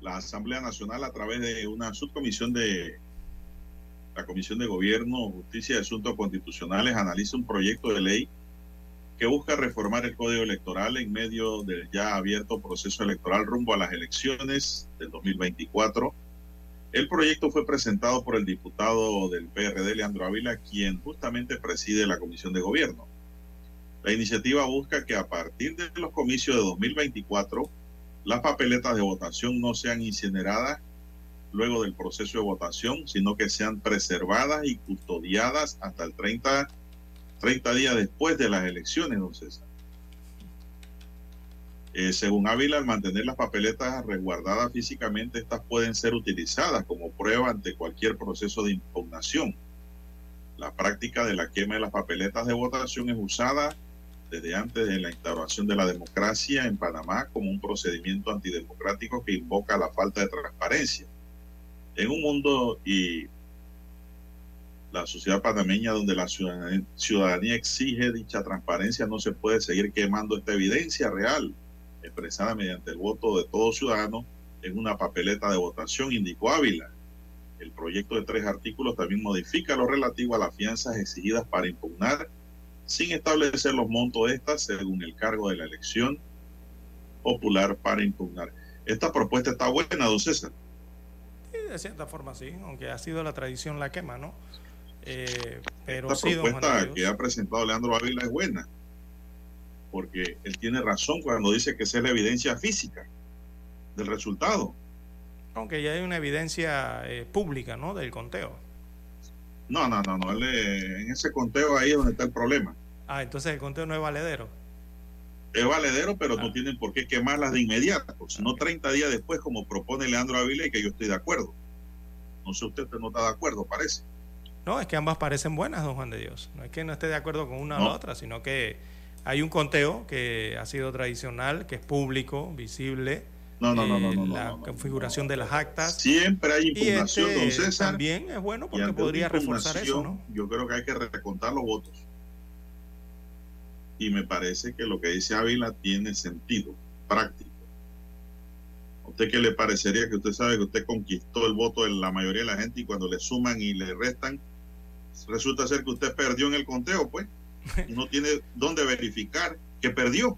La Asamblea Nacional, a través de una subcomisión de la Comisión de Gobierno, Justicia y Asuntos Constitucionales, analiza un proyecto de ley que busca reformar el Código Electoral en medio del ya abierto proceso electoral rumbo a las elecciones del 2024. El proyecto fue presentado por el diputado del PRD, Leandro Ávila, quien justamente preside la Comisión de Gobierno. La iniciativa busca que a partir de los comicios de 2024 las papeletas de votación no sean incineradas luego del proceso de votación, sino que sean preservadas y custodiadas hasta el 30, 30 días después de las elecciones. Eh, según Ávila, al mantener las papeletas resguardadas físicamente, estas pueden ser utilizadas como prueba ante cualquier proceso de impugnación. La práctica de la quema de las papeletas de votación es usada desde antes de la instauración de la democracia en Panamá como un procedimiento antidemocrático que invoca la falta de transparencia. En un mundo y la sociedad panameña donde la ciudadanía, exige dicha transparencia, no se puede seguir quemando esta evidencia real expresada mediante el voto de todo ciudadano en una papeleta de votación, indicó Ávila. El proyecto de tres artículos también modifica lo relativo a las fianzas exigidas para impugnar, sin establecer los montos de estas según el cargo de la elección popular para impugnar. Esta propuesta está buena, don César. Sí, de cierta forma sí, aunque ha sido la tradición la quema, ¿no? Eh, pero Esta sí, propuesta que ha presentado Leandro Ávila es buena, porque él tiene razón cuando dice que esa es la evidencia física del resultado. Aunque ya hay una evidencia eh, pública, ¿no? Del conteo. No, no, no, no. él, en ese conteo ahí es donde está el problema. Ah, entonces el conteo no es valedero. Es valedero, pero Ah. no tienen por qué quemarlas de inmediato, sino 30 días después, como propone Leandro Ávila y que yo estoy de acuerdo. No sé, usted no está de acuerdo, parece. No, es que ambas parecen buenas, don Juan de Dios. No es que no esté de acuerdo con una o No. la otra, sino que hay un conteo que ha sido tradicional, que es público, visible. No, no, no, no, eh, no, La no, no, configuración de las actas. Siempre hay Y impugnación, este don César. también es bueno porque podría reforzar eso, ¿no? Yo creo que hay que recontar los votos. Y me parece que lo que dice Ávila tiene sentido práctico. ¿A usted qué le parecería que usted sabe que usted conquistó el voto de la mayoría de la gente y cuando le suman y le restan, resulta ser que usted perdió en el conteo, pues? Y no tiene dónde verificar que perdió.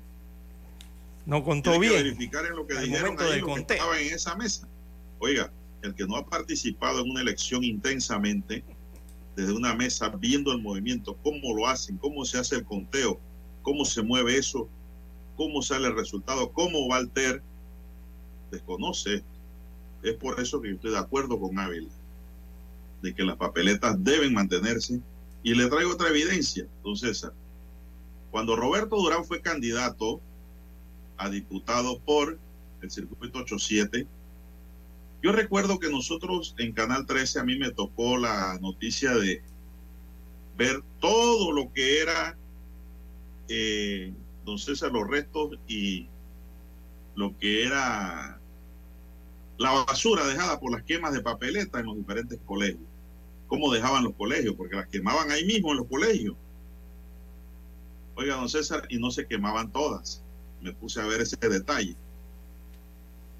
No contó Tiene que bien. verificar en lo que dijeron ahí, lo que estaba en esa mesa. Oiga, el que no ha participado en una elección intensamente, desde una mesa, viendo el movimiento, cómo lo hacen, cómo se hace el conteo, cómo se mueve eso, cómo sale el resultado, cómo va el TER, desconoce esto. Es por eso que yo estoy de acuerdo con Ávila, de que las papeletas deben mantenerse. Y le traigo otra evidencia, don César. Cuando Roberto Durán fue candidato a diputado por el circuito 87, yo recuerdo que nosotros en Canal 13 a mí me tocó la noticia de ver todo lo que era, eh, don César, los restos y lo que era la basura dejada por las quemas de papeleta en los diferentes colegios. ¿Cómo dejaban los colegios? Porque las quemaban ahí mismo en los colegios. Oiga, don César, y no se quemaban todas. Me puse a ver ese detalle.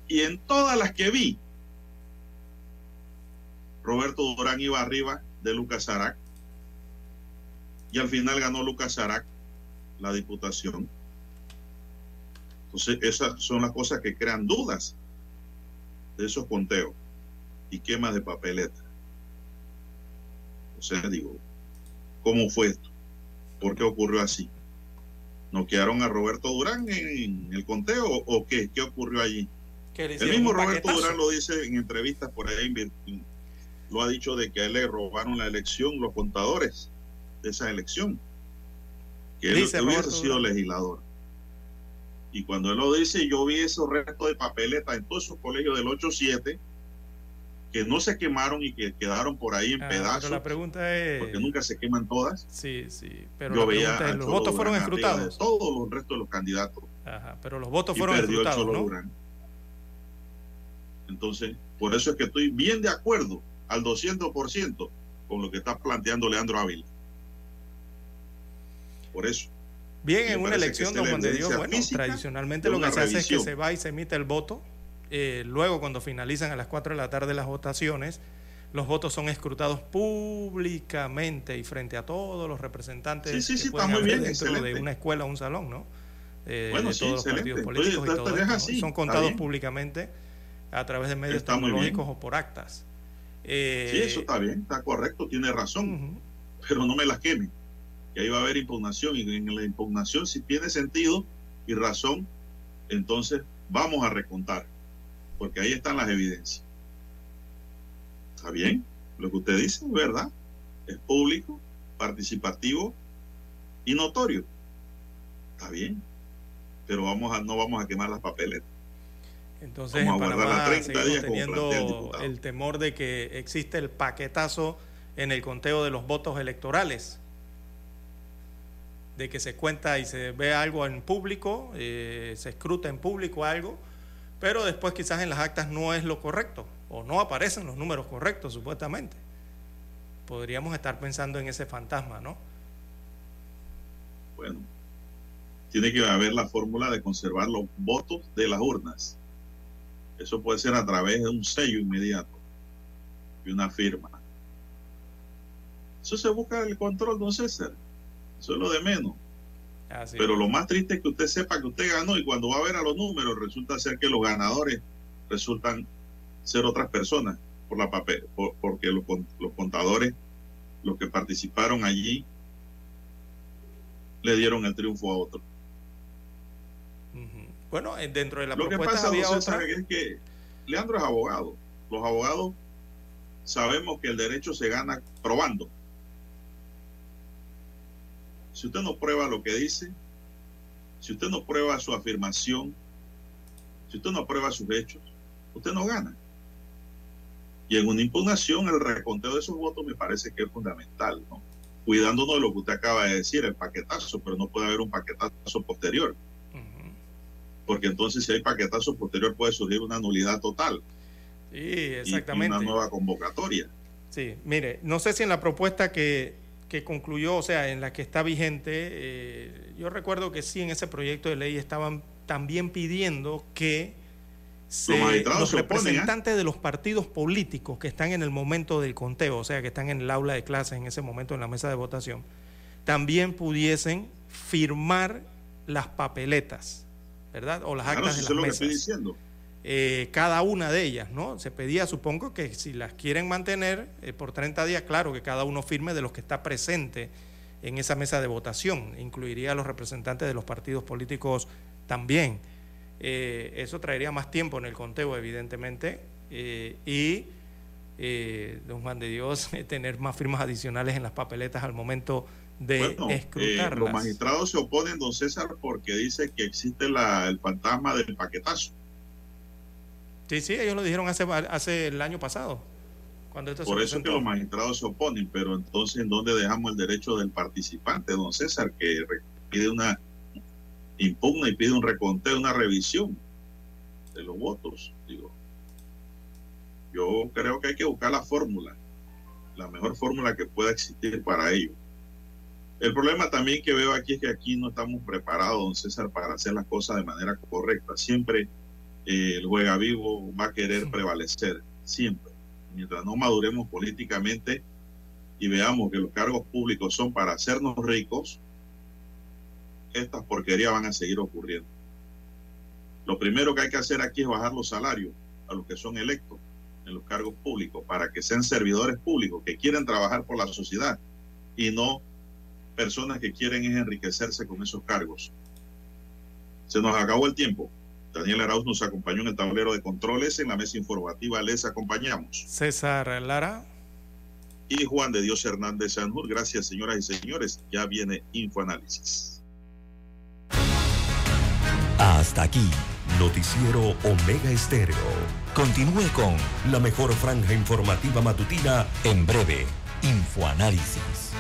Y en todas las que vi, Roberto Durán iba arriba de Lucas Arac. Y al final ganó Lucas Arac la diputación. Entonces, esas son las cosas que crean dudas de esos conteos y quemas de papeleta. O sea, digo, ¿cómo fue esto? ¿Por qué ocurrió así? ¿No quedaron a Roberto Durán en el conteo o qué? ¿Qué ocurrió allí? El mismo Roberto paquetazo. Durán lo dice en entrevistas por ahí, lo ha dicho de que a él le robaron la elección los contadores de esa elección, que él hubiese Roberto sido Durán. legislador. Y cuando él lo dice, yo vi esos restos de papeleta en todos esos colegios del 8-7 que no se quemaron y que quedaron por ahí en Ah, pedazos, Pero la pregunta es. porque nunca se queman todas. Sí, sí. Pero yo la veía es: ¿los votos fueron Durán escrutados? Todos los restos de los candidatos. Ajá, pero los votos y fueron perdió el escrutados, Cholo ¿no? Durán. Entonces, por eso es que estoy bien de acuerdo al 200% con lo que está planteando Leandro Ávila. Por eso. Bien, en una elección, don Juan de Dios, bueno, física tradicionalmente lo que se hace es que se va y se emite el voto. Eh, luego, cuando finalizan a las 4 de la tarde las votaciones, los votos son escrutados públicamente y frente a todos los representantes Sí, sí, que sí, está muy bien, dentro excelente. de una escuela o un salón, ¿no? Eh, Bueno, de sí, todos los excelente. partidos Entonces, políticos y todo así, son contados públicamente a través de medios Está tecnológicos o por actas. Eh, Sí, eso está bien, está correcto, tiene razón. Pero no me las queme. Que ahí va a haber impugnación. Y en la impugnación, si tiene sentido y razón, entonces vamos a recontar. Porque ahí están las evidencias. ¿Está bien? Lo que usted dice es verdad. Es público, participativo y notorio. Está bien. Pero vamos a, no vamos a quemar las papeletas. Entonces, Vamos a en guardarla Panamá 30 seguimos días teniendo el temor de que existe el paquetazo en el conteo de los votos electorales, de que se cuenta y se ve algo en público, eh, se escruta en público algo, pero después quizás en las actas no es lo correcto o no aparecen los números correctos supuestamente. Podríamos estar pensando en ese fantasma, ¿no? Bueno, tiene que haber la fórmula de conservar los votos de las urnas. Eso puede ser a través de un sello inmediato y una firma. Eso se busca el control, don César. Eso es lo de menos. Pero lo más triste es que usted sepa que usted ganó y cuando va a ver a los números resulta ser que los ganadores resultan ser otras personas por la papel, porque los, los contadores, los que participaron allí, le dieron el triunfo a otro. Bueno, eh, dentro de la Lo que pasa, había otra... es que Leandro es abogado. Los abogados sabemos que el derecho se gana probando. Si usted no prueba lo que dice, si usted no prueba su afirmación, si usted no prueba sus hechos, usted no gana. Y en una impugnación, el reconteo de esos votos me parece que es fundamental, ¿no? Cuidándonos de lo que usted acaba de decir, el paquetazo, pero no puede haber un paquetazo posterior. Porque entonces, si hay paquetazo posterior, puede surgir una nulidad total. Sí, exactamente. Y una nueva convocatoria. Sí, mire, no sé si en la propuesta que que concluyó, o sea, en la que está vigente, eh, yo recuerdo que sí, en ese proyecto de ley estaban también pidiendo que los, ¿eh? representantes de los partidos políticos que están en el momento del conteo, o sea, que están en el aula de clases en ese momento en la mesa de votación, también pudiesen firmar las papeletas, ¿verdad? O las actas de las mesas. estoy diciendo. Eh, cada una de ellas, ¿no? Se pedía, supongo, que si las quieren mantener eh, por 30 días, claro, que cada uno firme de los que está presente en esa mesa de votación, incluiría a los representantes de los partidos políticos también. Eh, eso traería más tiempo en el conteo, evidentemente, y don Juan de Dios, tener más firmas adicionales en las papeletas al momento de bueno, los magistrados se oponen, don César, porque dice que existe el fantasma del paquetazo. Sí, sí, ellos lo dijeron hace, hace el año pasado. Cuando Por eso que los magistrados se oponen, pero entonces ¿en dónde dejamos el derecho del participante, don César, que pide una impugna y pide un reconteo, una revisión de los votos? Digo, yo creo que hay que buscar la fórmula, la mejor fórmula que pueda existir para ello. El problema también que veo aquí es que aquí no estamos preparados, don César, para hacer las cosas de manera correcta. Siempre el juega vivo va a querer prevalecer siempre. Mientras no maduremos políticamente y veamos que los cargos públicos son para hacernos ricos, estas porquerías van a seguir ocurriendo. Lo primero que hay que hacer aquí es bajar los salarios a los que son electos en los cargos públicos para que sean servidores públicos que quieren trabajar por la sociedad y no personas que quieren enriquecerse con esos cargos. Se nos acabó el tiempo. Daniel Arauz nos acompañó en el tablero de controles. En la mesa informativa les acompañamos. César Lara. Y Juan de Dios Hernández Sanjur. Gracias, señoras y señores. Ya viene Infoanálisis. Hasta aquí, Noticiero Omega Estéreo. Continúe con la mejor franja informativa matutina en breve. Infoanálisis.